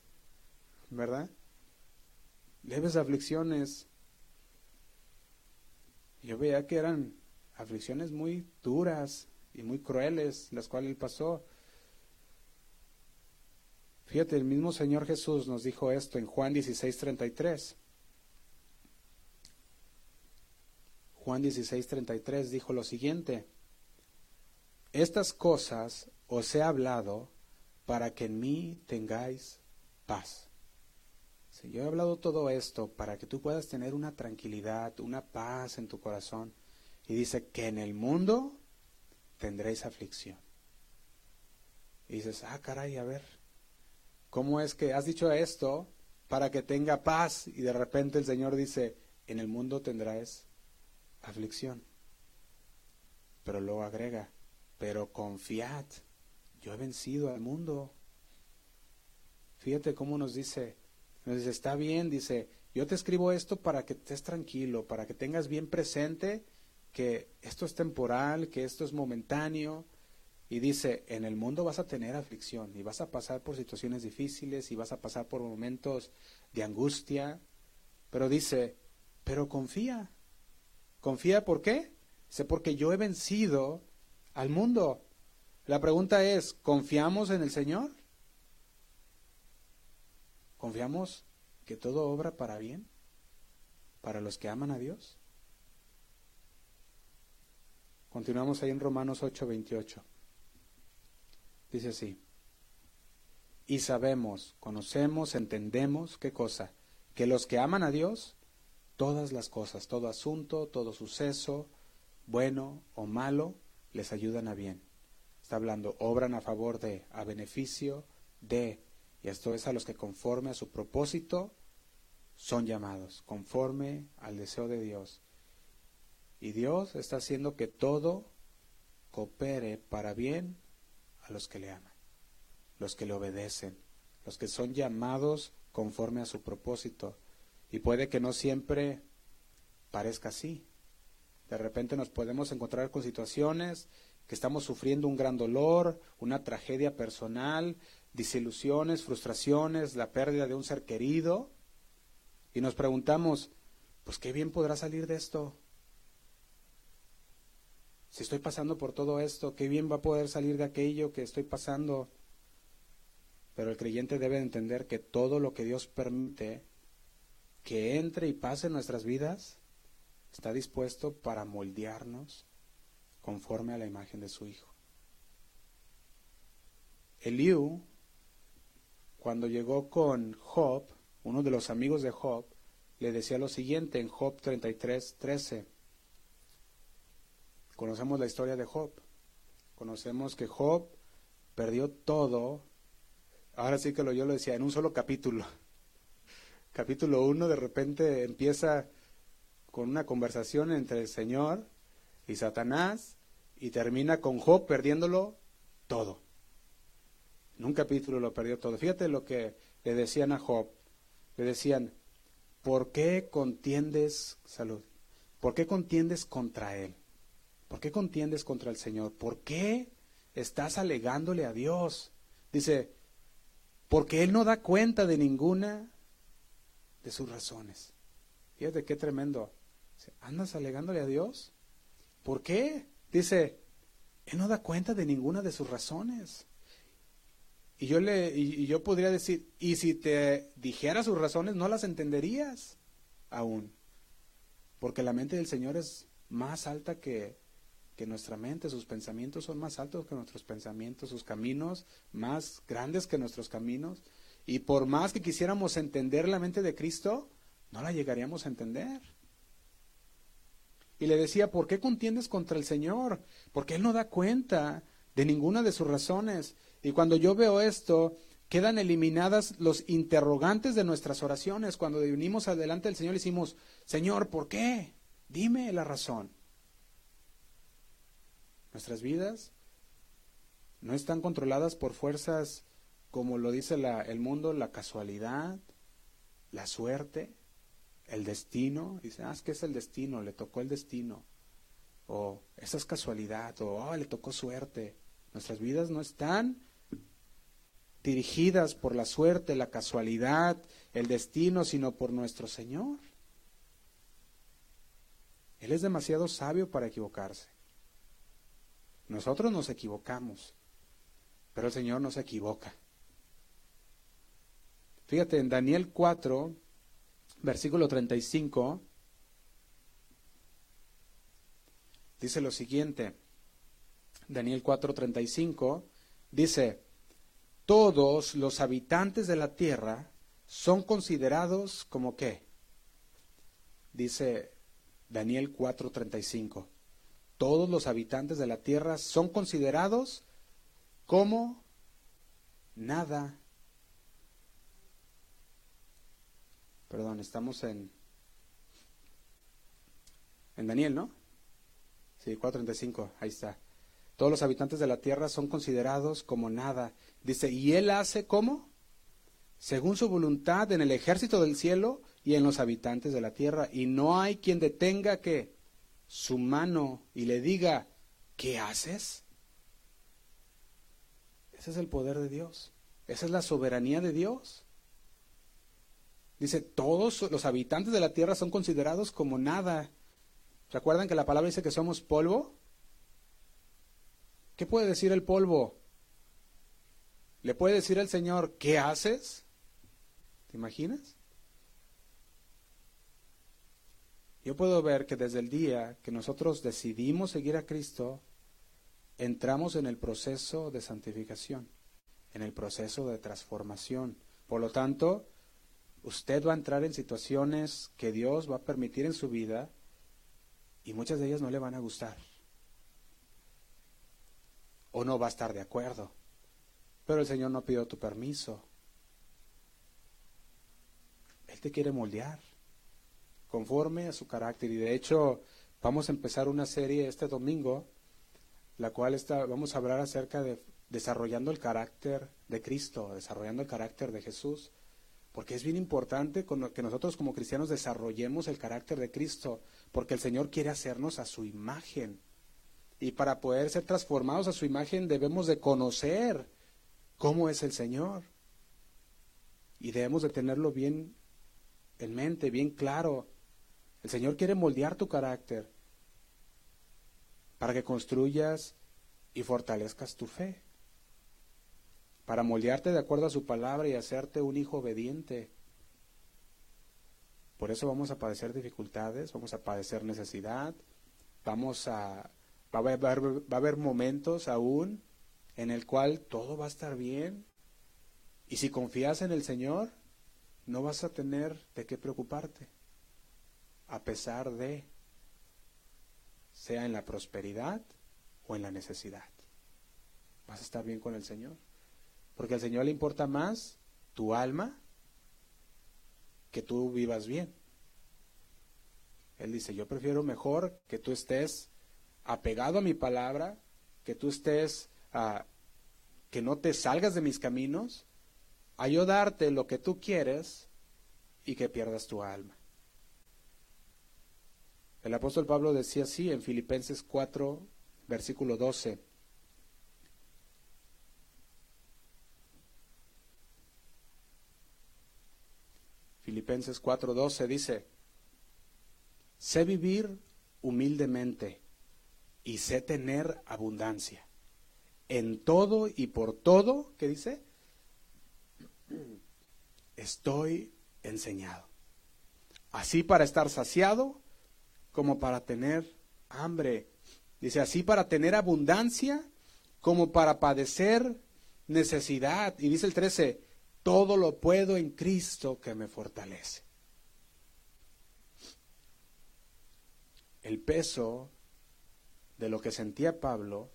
S1: ¿verdad? Leves aflicciones. Yo veía que eran aflicciones muy duras y muy crueles las cuales él pasó. Fíjate, el mismo Señor Jesús nos dijo esto en Juan 16:33. Juan 16:33 dijo lo siguiente, estas cosas os he hablado para que en mí tengáis paz. Yo he hablado todo esto para que tú puedas tener una tranquilidad, una paz en tu corazón. Y dice que en el mundo tendréis aflicción. Y dices, ah, caray, a ver, ¿cómo es que has dicho esto para que tenga paz? Y de repente el Señor dice, en el mundo tendrás aflicción. Pero luego agrega, pero confiad, yo he vencido al mundo. Fíjate cómo nos dice, nos está bien, dice, yo te escribo esto para que estés tranquilo, para que tengas bien presente que esto es temporal, que esto es momentáneo. Y dice, en el mundo vas a tener aflicción y vas a pasar por situaciones difíciles y vas a pasar por momentos de angustia. Pero dice, pero confía. ¿Confía por qué? Dice, porque yo he vencido al mundo. La pregunta es, ¿confiamos en el Señor? ¿Confiamos que todo obra para bien? ¿Para los que aman a Dios? Continuamos ahí en Romanos 8:28. Dice así, y sabemos, conocemos, entendemos, ¿qué cosa? Que los que aman a Dios, todas las cosas, todo asunto, todo suceso, bueno o malo, les ayudan a bien. Está hablando, obran a favor de, a beneficio de, y esto es a los que conforme a su propósito son llamados, conforme al deseo de Dios. Y Dios está haciendo que todo coopere para bien a los que le aman, los que le obedecen, los que son llamados conforme a su propósito. Y puede que no siempre parezca así, de repente nos podemos encontrar con situaciones que estamos sufriendo un gran dolor, una tragedia personal, disilusiones, frustraciones, la pérdida de un ser querido, y nos preguntamos, pues qué bien podrá salir de esto. Si estoy pasando por todo esto, qué bien va a poder salir de aquello que estoy pasando. Pero el creyente debe entender que todo lo que Dios permite que entre y pase en nuestras vidas está dispuesto para moldearnos conforme a la imagen de su Hijo. Eliú, cuando llegó con Job, uno de los amigos de Job, le decía lo siguiente en Job 33, 13. Conocemos la historia de Job. Conocemos que Job perdió todo. Ahora sí que lo yo lo decía en un solo capítulo. Capítulo 1 de repente empieza con una conversación entre el Señor y Satanás y termina con Job perdiéndolo todo. En un capítulo lo perdió todo. Fíjate lo que le decían a Job. Le decían, ¿por qué contiendes, salud? ¿Por qué contiendes contra él? ¿Por qué contiendes contra el Señor? ¿Por qué estás alegándole a Dios? Dice, porque Él no da cuenta de ninguna de sus razones. Fíjate qué tremendo. ¿Andas alegándole a Dios? ¿Por qué? Dice, Él no da cuenta de ninguna de sus razones. Y yo, le, y yo podría decir, y si te dijera sus razones, no las entenderías aún. Porque la mente del Señor es más alta que, que nuestra mente, sus pensamientos son más altos que nuestros pensamientos, sus caminos más grandes que nuestros caminos. Y por más que quisiéramos entender la mente de Cristo, no la llegaríamos a entender. Y le decía, ¿por qué contiendes contra el Señor? Porque Él no da cuenta de ninguna de sus razones. Y cuando yo veo esto, quedan eliminadas los interrogantes de nuestras oraciones. Cuando venimos adelante del Señor, le decimos, Señor, ¿por qué? Dime la razón. Nuestras vidas no están controladas por fuerzas como lo dice el mundo, la casualidad, la suerte, el destino. Dice, ah, es que es el destino, le tocó el destino. O esa es casualidad, o oh, le tocó suerte. Nuestras vidas no están dirigidas por la suerte, la casualidad, el destino, sino por nuestro Señor. Él es demasiado sabio para equivocarse. Nosotros nos equivocamos, pero el Señor no se equivoca. Fíjate, en Daniel 4, versículo 35, dice lo siguiente. Daniel 4, 35 dice, todos los habitantes de la tierra son considerados como qué? Dice Daniel 4:35 todos los habitantes de la tierra son considerados como nada. Perdón, estamos en en Daniel, ¿no? Sí, 4:35, ahí está. Todos los habitantes de la tierra son considerados como nada. Dice, ¿y él hace cómo? Según su voluntad en el ejército del cielo y en los habitantes de la tierra. Y no hay quien detenga que su mano y le diga, ¿qué haces? Ese es el poder de Dios. Esa es la soberanía de Dios. Dice, todos los habitantes de la tierra son considerados como nada. ¿Recuerdan que la palabra dice que somos polvo? ¿Qué puede decir el polvo? ¿Le puede decir al Señor, ¿qué haces? ¿Te imaginas? yo puedo ver que desde el día que nosotros decidimos seguir a Cristo, entramos en el proceso de santificación, en el proceso de transformación. Por lo tanto, usted va a entrar en situaciones que Dios va a permitir en su vida y muchas de ellas no le van a gustar. O no va a estar de acuerdo. Pero el Señor no pidió tu permiso. Él te quiere moldear conforme a su carácter. Y de hecho, vamos a empezar una serie este domingo, la cual está, vamos a hablar acerca de desarrollando el carácter de Cristo, desarrollando el carácter de Jesús, porque es bien importante que nosotros como cristianos desarrollemos el carácter de Cristo, porque el Señor quiere hacernos a su imagen. Y para poder ser transformados a su imagen debemos de conocer cómo es el Señor. Y debemos de tenerlo bien en mente, bien claro, el Señor quiere moldear tu carácter para que construyas y fortalezcas tu fe. para moldearte de acuerdo a su palabra y hacerte un hijo obediente. Por eso vamos a padecer dificultades, vamos a padecer necesidad, vamos a va a haber, momentos aún en el cual todo va a estar bien. Y si confías en el Señor, no vas a tener de qué preocuparte, a pesar de, sea en la prosperidad o en la necesidad. Vas a estar bien con el Señor. Porque al Señor le importa más tu alma que tú vivas bien. Él dice, yo prefiero mejor que tú estés apegado a mi palabra, que tú estés, a que no te salgas de mis caminos, a yo darte lo que tú quieres y que pierdas tu alma. El apóstol Pablo decía así en Filipenses 4, versículo 12. Filipenses 4:12 dice, sé vivir humildemente y sé tener abundancia. En todo y por todo, ¿qué dice? Estoy enseñado. Así para estar saciado como para tener hambre. Dice así para tener abundancia como para padecer necesidad. Y dice el 13, todo lo puedo en Cristo que me fortalece. El peso de lo que sentía Pablo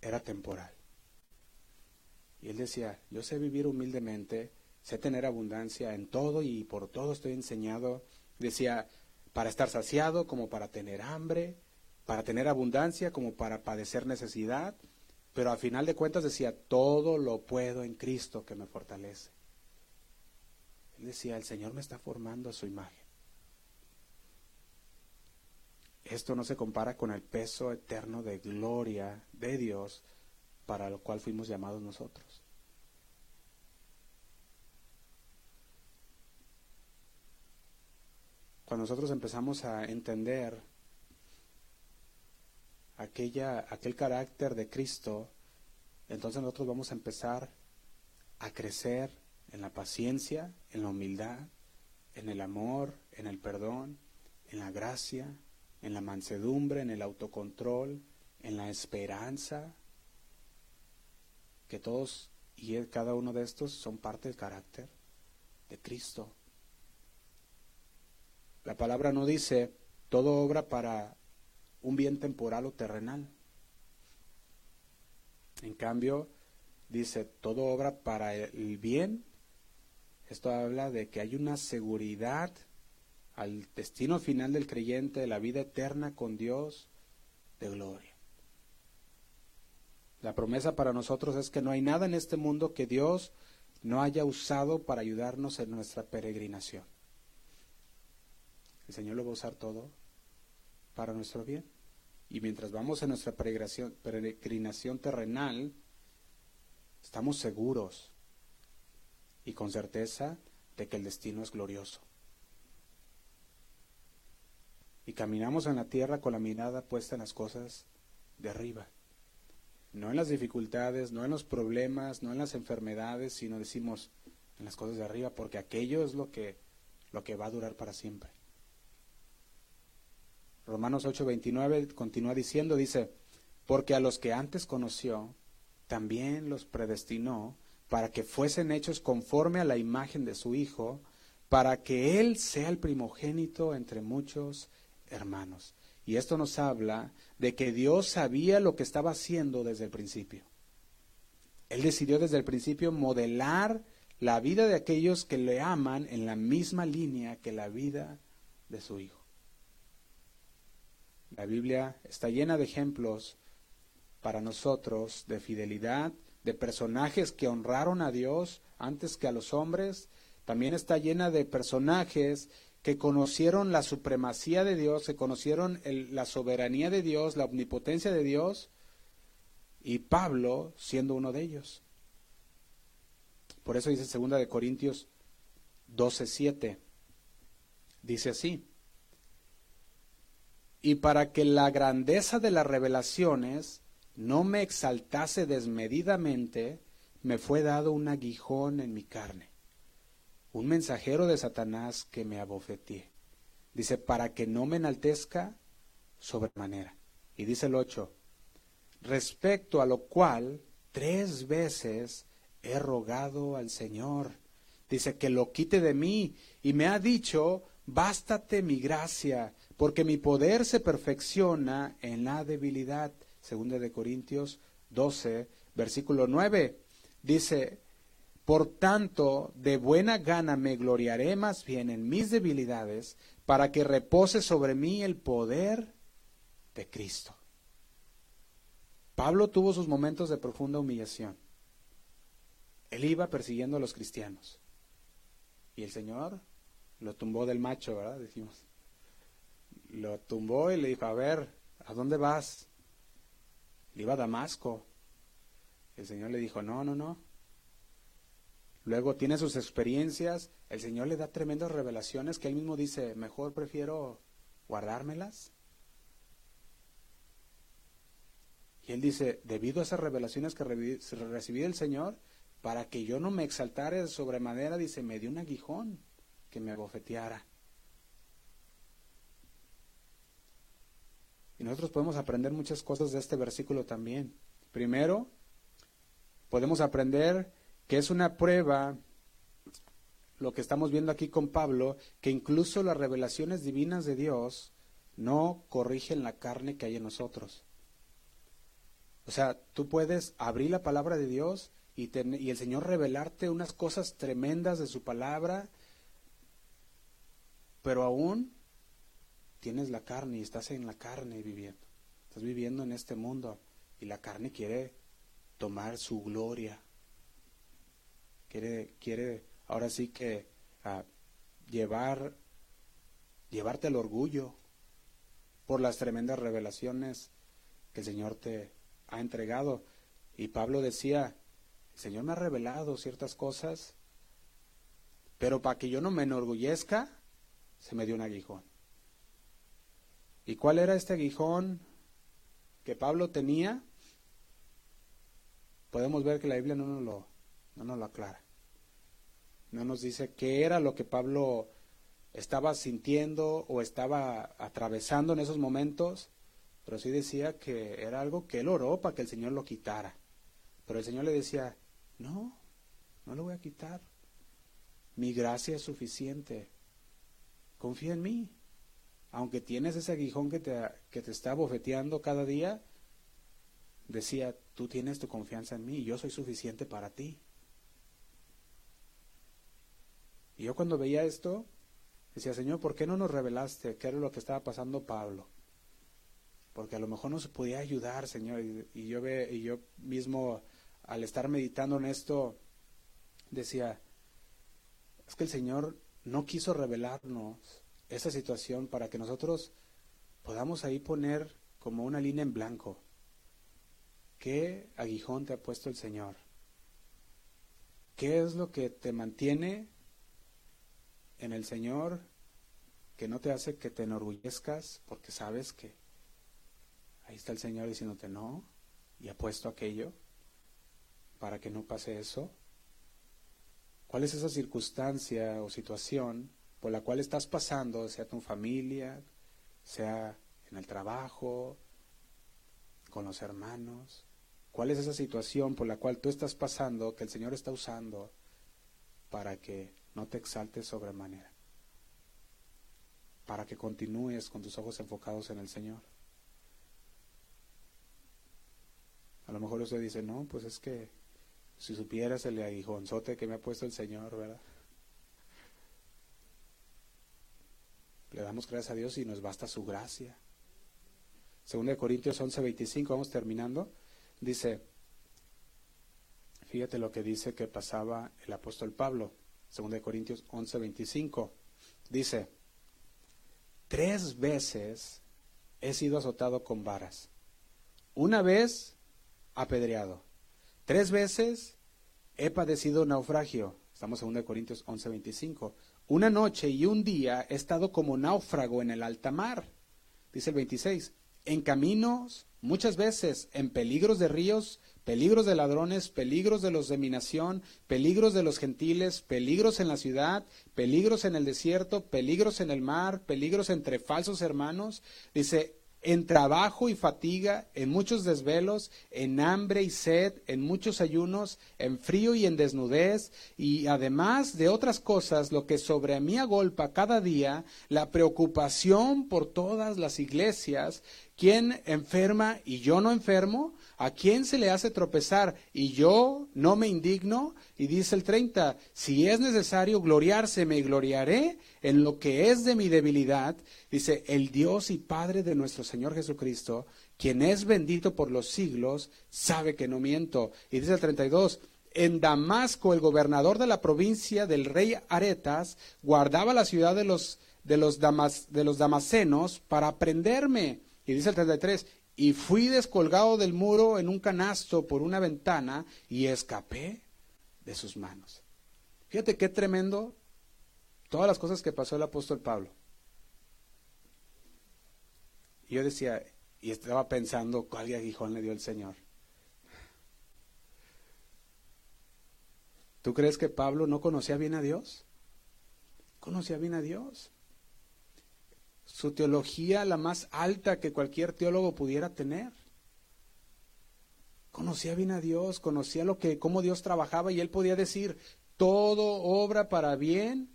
S1: era temporal. Y él decía, yo sé vivir humildemente, sé tener abundancia en todo y por todo estoy enseñado. Decía, para estar saciado como para tener hambre, para tener abundancia como para padecer necesidad, pero al final de cuentas decía, todo lo puedo en Cristo que me fortalece. Él decía, el Señor me está formando a su imagen. Esto no se compara con el peso eterno de gloria de Dios para lo cual fuimos llamados nosotros. Cuando nosotros empezamos a entender aquella, aquel carácter de Cristo, entonces nosotros vamos a empezar a crecer en la paciencia, en la humildad, en el amor, en el perdón, en la gracia, en la mansedumbre, en el autocontrol, en la esperanza, que todos y cada uno de estos son parte del carácter de Cristo. La palabra no dice todo obra para un bien temporal o terrenal. En cambio, dice, todo obra para el bien. Esto habla de que hay una seguridad al destino final del creyente, de la vida eterna con Dios, de gloria. La promesa para nosotros es que no hay nada en este mundo que Dios no haya usado para ayudarnos en nuestra peregrinación. El Señor lo va a usar todo para nuestro bien. Y mientras vamos en nuestra peregrinación, terrenal, estamos seguros y con certeza de que el destino es glorioso. Y caminamos en la tierra con la mirada puesta en las cosas de arriba. No en las dificultades, no en los problemas, no en las enfermedades, sino decimos en las cosas de arriba, porque aquello es lo que, lo que va a durar para siempre. Romanos 8:29 continúa diciendo, dice, porque a los que antes conoció, también los predestinó para que fuesen hechos conforme a la imagen de su Hijo, para que Él sea el primogénito entre muchos hermanos. Y esto nos habla de que Dios sabía lo que estaba haciendo desde el principio. Él decidió desde el principio modelar la vida de aquellos que le aman en la misma línea que la vida de su Hijo. La Biblia está llena de ejemplos para nosotros de fidelidad, de personajes que honraron a Dios antes que a los hombres. También está llena de personajes que conocieron la supremacía de Dios, que conocieron la soberanía de Dios, la omnipotencia de Dios, y Pablo siendo uno de ellos. Por eso dice 2 de Corintios 12:7. Dice así: y para que la grandeza de las revelaciones no me exaltase desmedidamente, me fue dado un aguijón en mi carne, un mensajero de Satanás que me abofeteé. Dice, para que no me enaltezca sobremanera. Y dice el 8, respecto a lo cual tres veces he rogado al Señor. Dice que lo quite de mí y me ha dicho, bástate mi gracia, porque mi poder se perfecciona en la debilidad. Segunda de Corintios 12, versículo 9. Dice, por tanto, de buena gana me gloriaré más bien en mis debilidades, para que repose sobre mí el poder de Cristo. Pablo tuvo sus momentos de profunda humillación. Él iba persiguiendo a los cristianos. Y el Señor lo tumbó del macho, ¿verdad? Decimos. Lo tumbó y le dijo, a ver, ¿a dónde vas? Le iba a Damasco. El Señor le dijo, no, no, no. Luego tiene sus experiencias. El Señor le da tremendas revelaciones que él mismo dice, mejor prefiero guardármelas. Y él dice, debido a esas revelaciones que recibí del Señor, para que yo no me exaltare de sobremanera, dice, me dio un aguijón que me abofeteara. Y nosotros podemos aprender muchas cosas de este versículo también. Primero, podemos aprender que es una prueba, lo que estamos viendo aquí con Pablo, que incluso las revelaciones divinas de Dios no corrigen la carne que hay en nosotros. O sea, tú puedes abrir la palabra de Dios y, el Señor revelarte unas cosas tremendas de su palabra, pero aún tienes la carne y estás en la carne viviendo. Estás viviendo en este mundo y la carne quiere tomar su gloria. Quiere, ahora sí que ah, llevar, llevarte el orgullo por las tremendas revelaciones que el Señor te ha entregado. Y Pablo decía, el Señor me ha revelado ciertas cosas, pero para que yo no me enorgullezca, se me dio un aguijón. ¿Y cuál era este aguijón que Pablo tenía? Podemos ver que la Biblia no nos lo, no nos lo aclara. No nos dice qué era lo que Pablo estaba sintiendo o estaba atravesando en esos momentos, pero sí decía que era algo que él oró para que el Señor lo quitara. Pero el Señor le decía, no, no lo voy a quitar. Mi gracia es suficiente. Confía en mí. Aunque tienes ese aguijón que te, que te está bofeteando cada día, decía, tú tienes tu confianza en mí y yo soy suficiente para ti. Y yo cuando veía esto, decía, Señor, ¿por qué no nos revelaste qué era lo que estaba pasando Pablo? Porque a lo mejor no se podía ayudar, Señor. Y, yo, ve, y yo mismo al estar meditando en esto, decía, es que el Señor no quiso revelarnos esa situación para que nosotros podamos ahí poner como una línea en blanco. ¿Qué aguijón te ha puesto el Señor? ¿Qué es lo que te mantiene en el Señor que no te hace que te enorgullezcas porque sabes que ahí está el Señor diciéndote no y ha puesto aquello? para que no pase eso? ¿Cuál es esa circunstancia o situación por la cual estás pasando, sea tu familia, sea en el trabajo, con los hermanos? ¿Cuál es esa situación por la cual tú estás pasando que el Señor está usando para que no te exaltes sobremanera? Para que continúes con tus ojos enfocados en el Señor. A lo mejor usted dice, no, pues es que si supieras el aguijonzote que me ha puesto el Señor, ¿verdad? Le damos gracias a Dios y nos basta su gracia. Según de Corintios 11:25, vamos terminando, dice, fíjate lo que dice que pasaba el apóstol Pablo, según de Corintios 11:25, dice, tres veces he sido azotado con varas, una vez apedreado, Tres veces he padecido naufragio. Estamos en 2 Corintios 11:25. Una noche y un día he estado como náufrago en el alta mar. Dice el 26. En caminos, muchas veces, en peligros de ríos, peligros de ladrones, peligros de los de mi nación, peligros de los gentiles, peligros en la ciudad, peligros en el desierto, peligros en el mar, peligros entre falsos hermanos. Dice, en trabajo y fatiga, en muchos desvelos, en hambre y sed, en muchos ayunos, en frío y en desnudez, y además de otras cosas, lo que sobre mí agolpa cada día, la preocupación por todas las iglesias, ¿quién enferma y yo no enfermo? ¿A quién se le hace tropezar y yo no me indigno? Y dice el 30, si es necesario gloriarse, me gloriaré en lo que es de mi debilidad. Dice, el Dios y Padre de nuestro Señor Jesucristo, quien es bendito por los siglos, sabe que no miento. Y dice el 32, en Damasco el gobernador de la provincia del rey Aretas guardaba la ciudad de los, de los, damas, de los damasenos para prenderme. Y dice el 33, y fui descolgado del muro en un canasto por una ventana y escapé de sus manos. Fíjate qué tremendo todas las cosas que pasó el apóstol Pablo. Y yo decía, y estaba pensando cuál aguijón le dio el Señor. ¿Tú crees que Pablo no conocía bien a Dios? Conocía bien a Dios su teología la más alta que cualquier teólogo pudiera tener. Conocía bien a Dios, conocía lo que cómo Dios trabajaba y él podía decir, todo obra para bien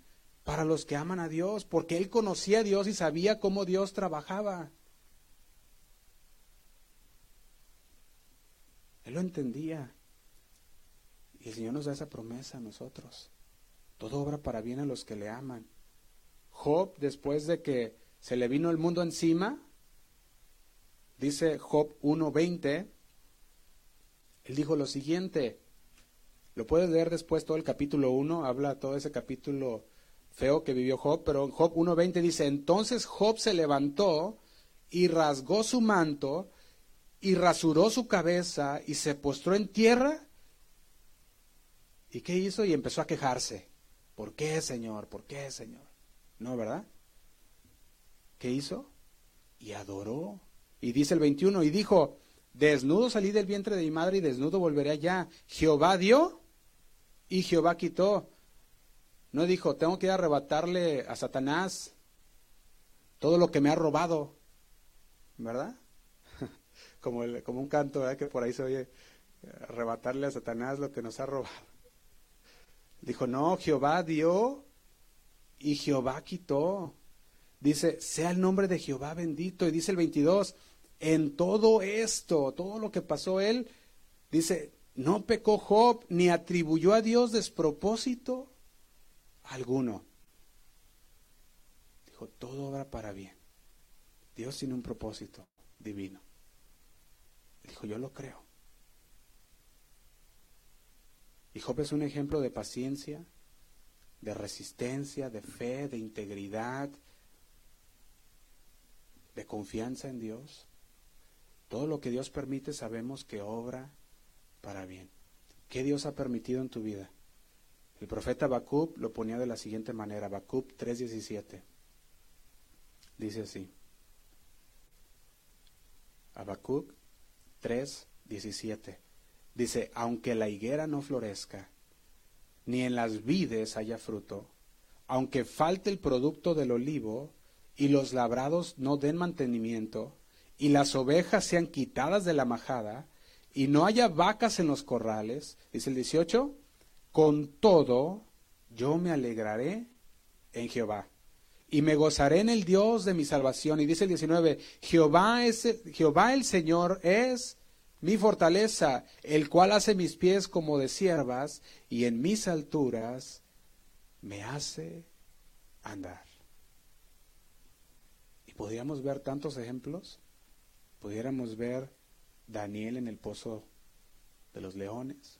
S1: para los que aman a Dios, porque él conocía a Dios y sabía cómo Dios trabajaba. Él lo entendía. Y el Señor nos da esa promesa a nosotros. Todo obra para bien a los que le aman. Job, después de que se le vino el mundo encima. Dice Job 1.20. Él dijo lo siguiente. Lo puedes leer después todo el capítulo 1. Habla todo ese capítulo feo que vivió Job. Pero en Job 1.20 dice, entonces Job se levantó y rasgó su manto y rasuró su cabeza y se postró en tierra. ¿Y qué hizo? Y empezó a quejarse. ¿Por qué, Señor? ¿Por qué, Señor? No, ¿verdad? ¿Qué hizo? Y adoró. Y dice el 21, y dijo, desnudo salí del vientre de mi madre y desnudo volveré allá. Jehová dio y Jehová quitó. No dijo, tengo que arrebatarle a Satanás todo lo que me ha robado, ¿verdad? como, como un canto ¿verdad? que por ahí se oye, arrebatarle a Satanás lo que nos ha robado. Dijo, no, Jehová dio y Jehová quitó. Dice, sea el nombre de Jehová bendito. Y dice el 22, en todo esto, todo lo que pasó él, dice, no pecó Job ni atribuyó a Dios despropósito alguno. Dijo, todo obra para bien. Dios tiene un propósito divino. Dijo, yo lo creo. Y Job es un ejemplo de paciencia, de resistencia, de fe, de integridad, de confianza en Dios. Todo lo que Dios permite sabemos que obra para bien. ¿Qué Dios ha permitido en tu vida? El profeta Habacuc lo ponía de la siguiente manera, Habacuc 3:17. Dice así. Habacuc 3:17. Dice, aunque la higuera no florezca, ni en las vides haya fruto, aunque falte el producto del olivo, y los labrados no den mantenimiento, y las ovejas sean quitadas de la majada, y no haya vacas en los corrales, dice el 18, con todo yo me alegraré en Jehová y me gozaré en el Dios de mi salvación. Y dice el 19, Jehová, es Jehová el Señor es mi fortaleza, el cual hace mis pies como de siervas y en mis alturas me hace andar. Podríamos ver tantos ejemplos. Pudiéramos ver Daniel en el pozo de los leones.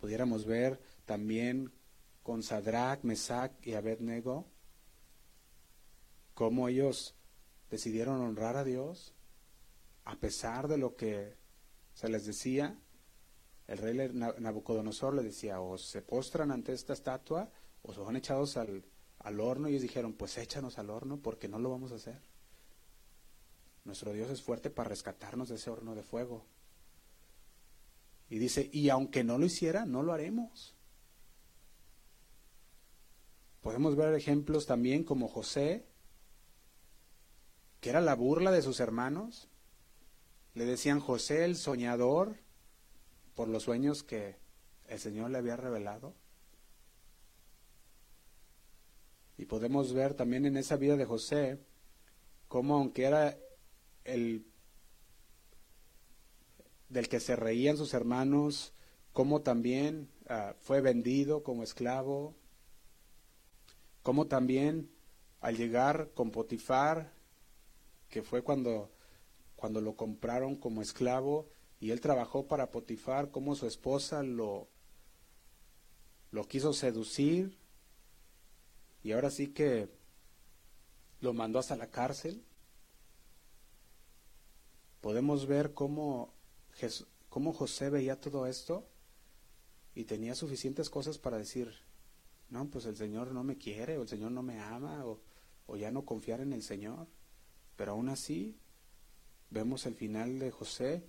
S1: Pudiéramos ver también con Sadrach, Mesach y Abednego cómo ellos decidieron honrar a Dios a pesar de lo que se les decía. El rey Nabucodonosor le decía, o se postran ante esta estatua o van echados al, al horno y ellos dijeron, pues échanos al horno porque no lo vamos a hacer. Nuestro Dios es fuerte para rescatarnos de ese horno de fuego. Y dice, y aunque no lo hiciera, no lo haremos. Podemos ver ejemplos también como José, que era la burla de sus hermanos. Le decían José el soñador por los sueños que el Señor le había revelado. Y podemos ver también en esa vida de José cómo aunque era el del que se reían sus hermanos, cómo también ah, fue vendido como esclavo, cómo también al llegar con Potifar, que fue cuando, cuando lo compraron como esclavo y él trabajó para Potifar, cómo su esposa lo, lo quiso seducir y ahora sí que lo mandó hasta la cárcel. Podemos ver cómo José veía todo esto y tenía suficientes cosas para decir, no, pues el Señor no me quiere, o el Señor no me ama, o, o ya no confiar en el Señor. Pero aún así, vemos el final de José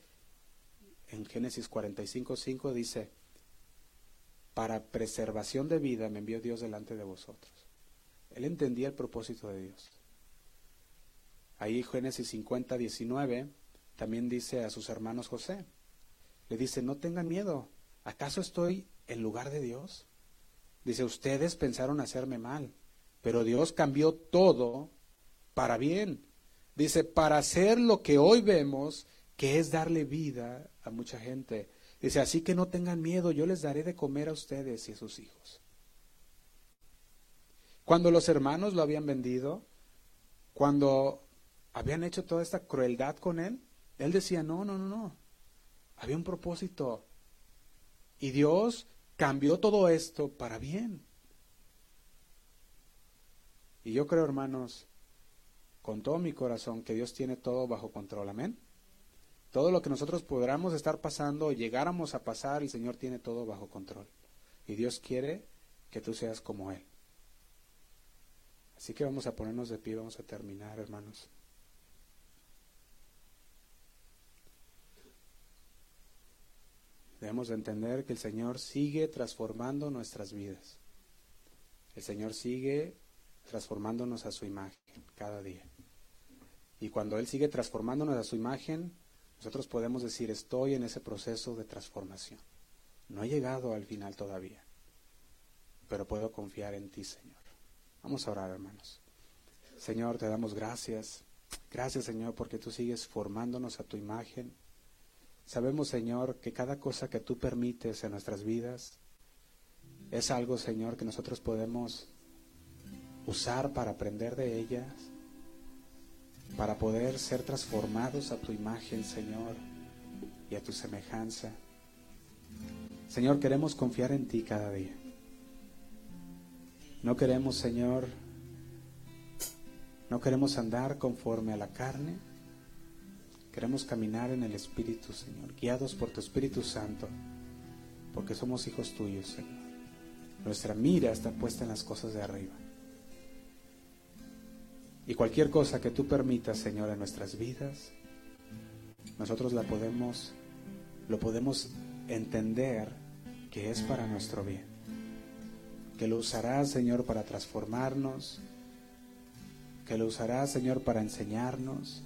S1: en Génesis 45.5 dice, para preservación de vida me envió Dios delante de vosotros. Él entendía el propósito de Dios. Ahí Génesis 50.19 también dice a sus hermanos José, le dice, no tengan miedo, ¿acaso estoy en lugar de Dios? Dice, ustedes pensaron hacerme mal, pero Dios cambió todo para bien. Dice, para hacer lo que hoy vemos, que es darle vida a mucha gente. Dice, así que no tengan miedo, yo les daré de comer a ustedes y a sus hijos. Cuando los hermanos lo habían vendido, cuando habían hecho toda esta crueldad con él, él decía, no, no, no, no. Había un propósito. Y Dios cambió todo esto para bien. Y yo creo, hermanos, con todo mi corazón, que Dios tiene todo bajo control. Amén. Todo lo que nosotros podamos estar pasando llegáramos a pasar, el Señor tiene todo bajo control. Y Dios quiere que tú seas como Él. Así que vamos a ponernos de pie, vamos a terminar, hermanos. Debemos de entender que el Señor sigue transformando nuestras vidas. El Señor sigue transformándonos a su imagen cada día. Y cuando Él sigue transformándonos a su imagen, nosotros podemos decir, estoy en ese proceso de transformación. No he llegado al final todavía, pero puedo confiar en ti, Señor. Vamos a orar, hermanos. Señor, te damos gracias. Gracias, Señor, porque tú sigues formándonos a tu imagen. Sabemos, Señor, que cada cosa que tú permites en nuestras vidas es algo, Señor, que nosotros podemos usar para aprender de ellas, para poder ser transformados a tu imagen, Señor, y a tu semejanza. Señor, queremos confiar en ti cada día. No queremos, Señor, no queremos andar conforme a la carne, Queremos caminar en el Espíritu, Señor, guiados por tu Espíritu Santo, porque somos hijos tuyos, Señor. Nuestra mira está puesta en las cosas de arriba. Y cualquier cosa que tú permitas, Señor, en nuestras vidas, nosotros la podemos, lo podemos entender que es para nuestro bien. Que lo usarás, Señor, para transformarnos. Que lo usarás, Señor, para enseñarnos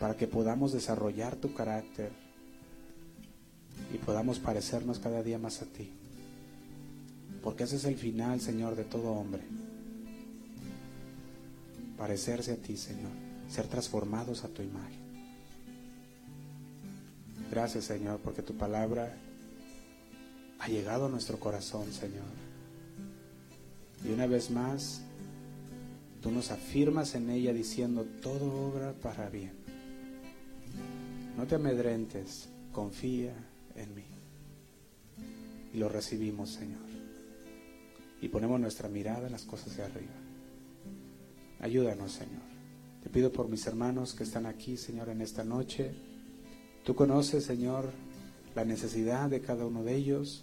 S1: para que podamos desarrollar tu carácter y podamos parecernos cada día más a ti. Porque ese es el final, Señor, de todo hombre. Parecerse a ti, Señor. Ser transformados a tu imagen. Gracias, Señor, porque tu palabra ha llegado a nuestro corazón, Señor. Y una vez más, tú nos afirmas en ella diciendo, todo obra para bien no te amedrentes, confía en mí. Y lo recibimos, Señor. Y ponemos nuestra mirada en las cosas de arriba. Ayúdanos, Señor. Te pido por mis hermanos que están aquí, Señor, en esta noche. Tú conoces, Señor, la necesidad de cada uno de ellos.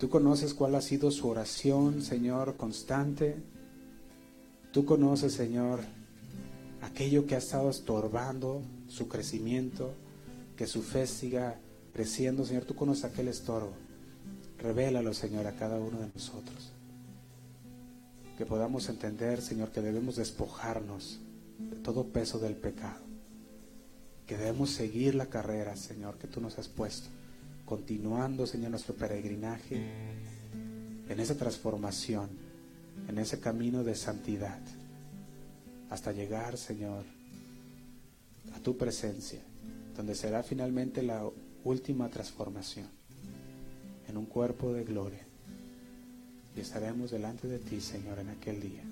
S1: Tú conoces cuál ha sido su oración, Señor, constante. Tú conoces, Señor, aquello que ha estado estorbando su crecimiento, que su fe siga Presiendo, Señor, tú conoces aquel estorbo. Revélalo, Señor, a cada uno de nosotros. Que podamos entender, Señor, que debemos despojarnos de todo peso del pecado. Que debemos seguir la carrera, Señor, que tú nos has puesto. Continuando, Señor, nuestro peregrinaje en esa transformación, en ese camino de santidad. Hasta llegar, Señor, a tu presencia, donde será finalmente la última transformación en un cuerpo de gloria. Y estaremos delante de ti, Señor, en aquel día.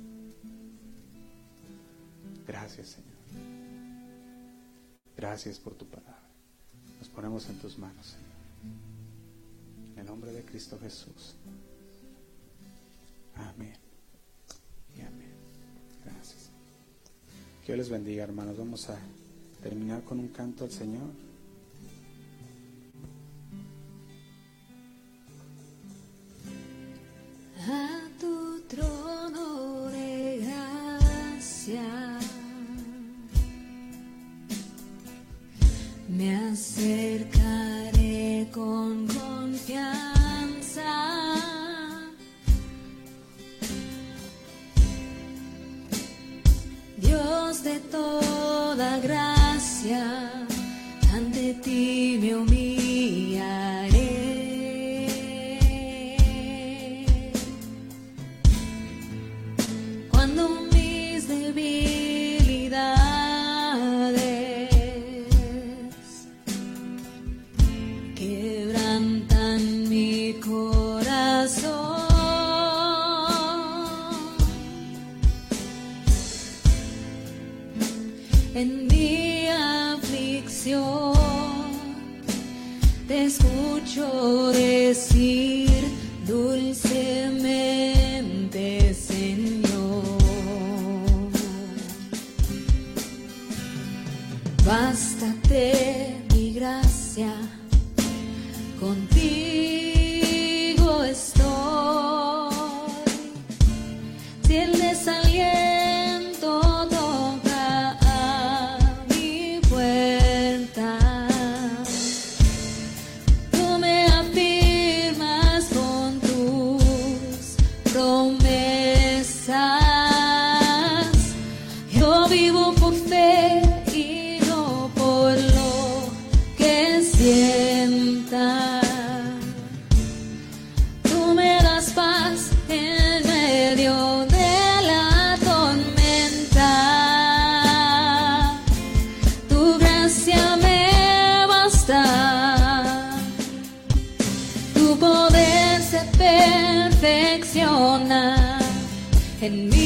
S1: Gracias, Señor. Gracias por tu palabra. Nos ponemos en tus manos, Señor. En el nombre de Cristo Jesús. Amén. Y amén. Gracias. Que Dios les bendiga, hermanos. Vamos a terminar con un canto al Señor.
S2: a tu trono de gracia. Me acercaré con confianza. Dios de toda gracia, ante en mi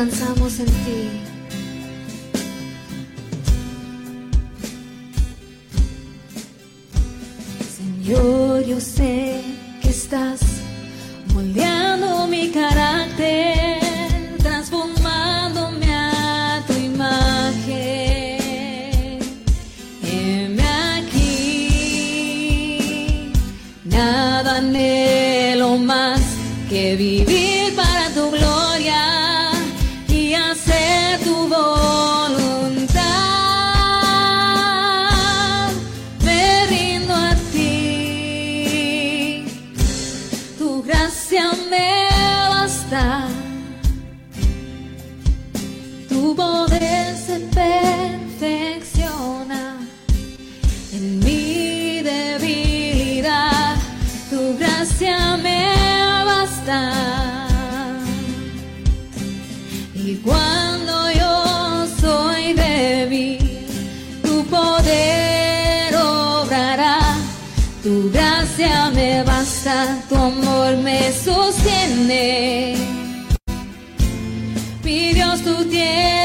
S2: descansamos en ti. tu amor me sostiene. Mi Dios, tú tienes.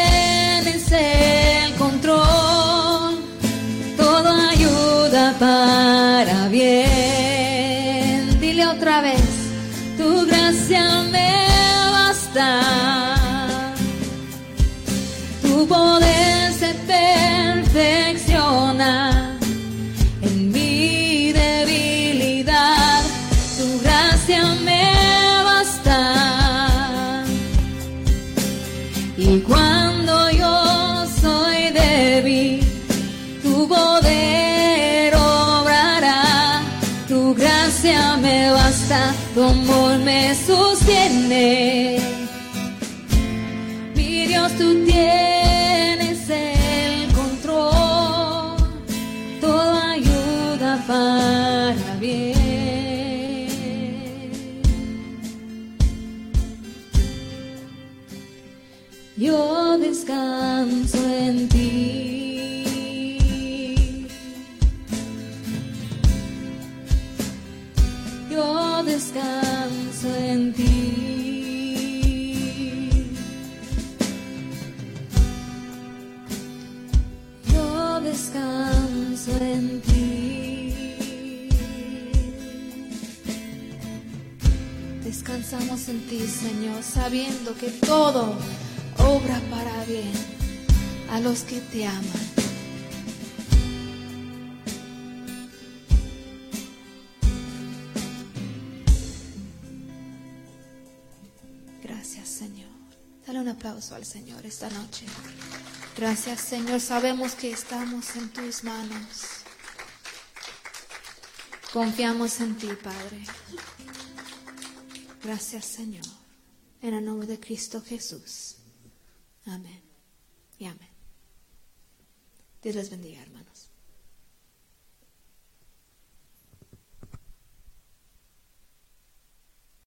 S2: tu amor me sostiene. en ti, Señor, sabiendo que todo obra para bien a los que te aman. Gracias, Señor. Dale un aplauso al Señor esta noche. Gracias, Señor. Sabemos que estamos en tus manos.
S3: Confiamos en ti, Padre. Gracias, Señor. En el nombre de Cristo Jesús. Amén. Y amén. Dios les bendiga.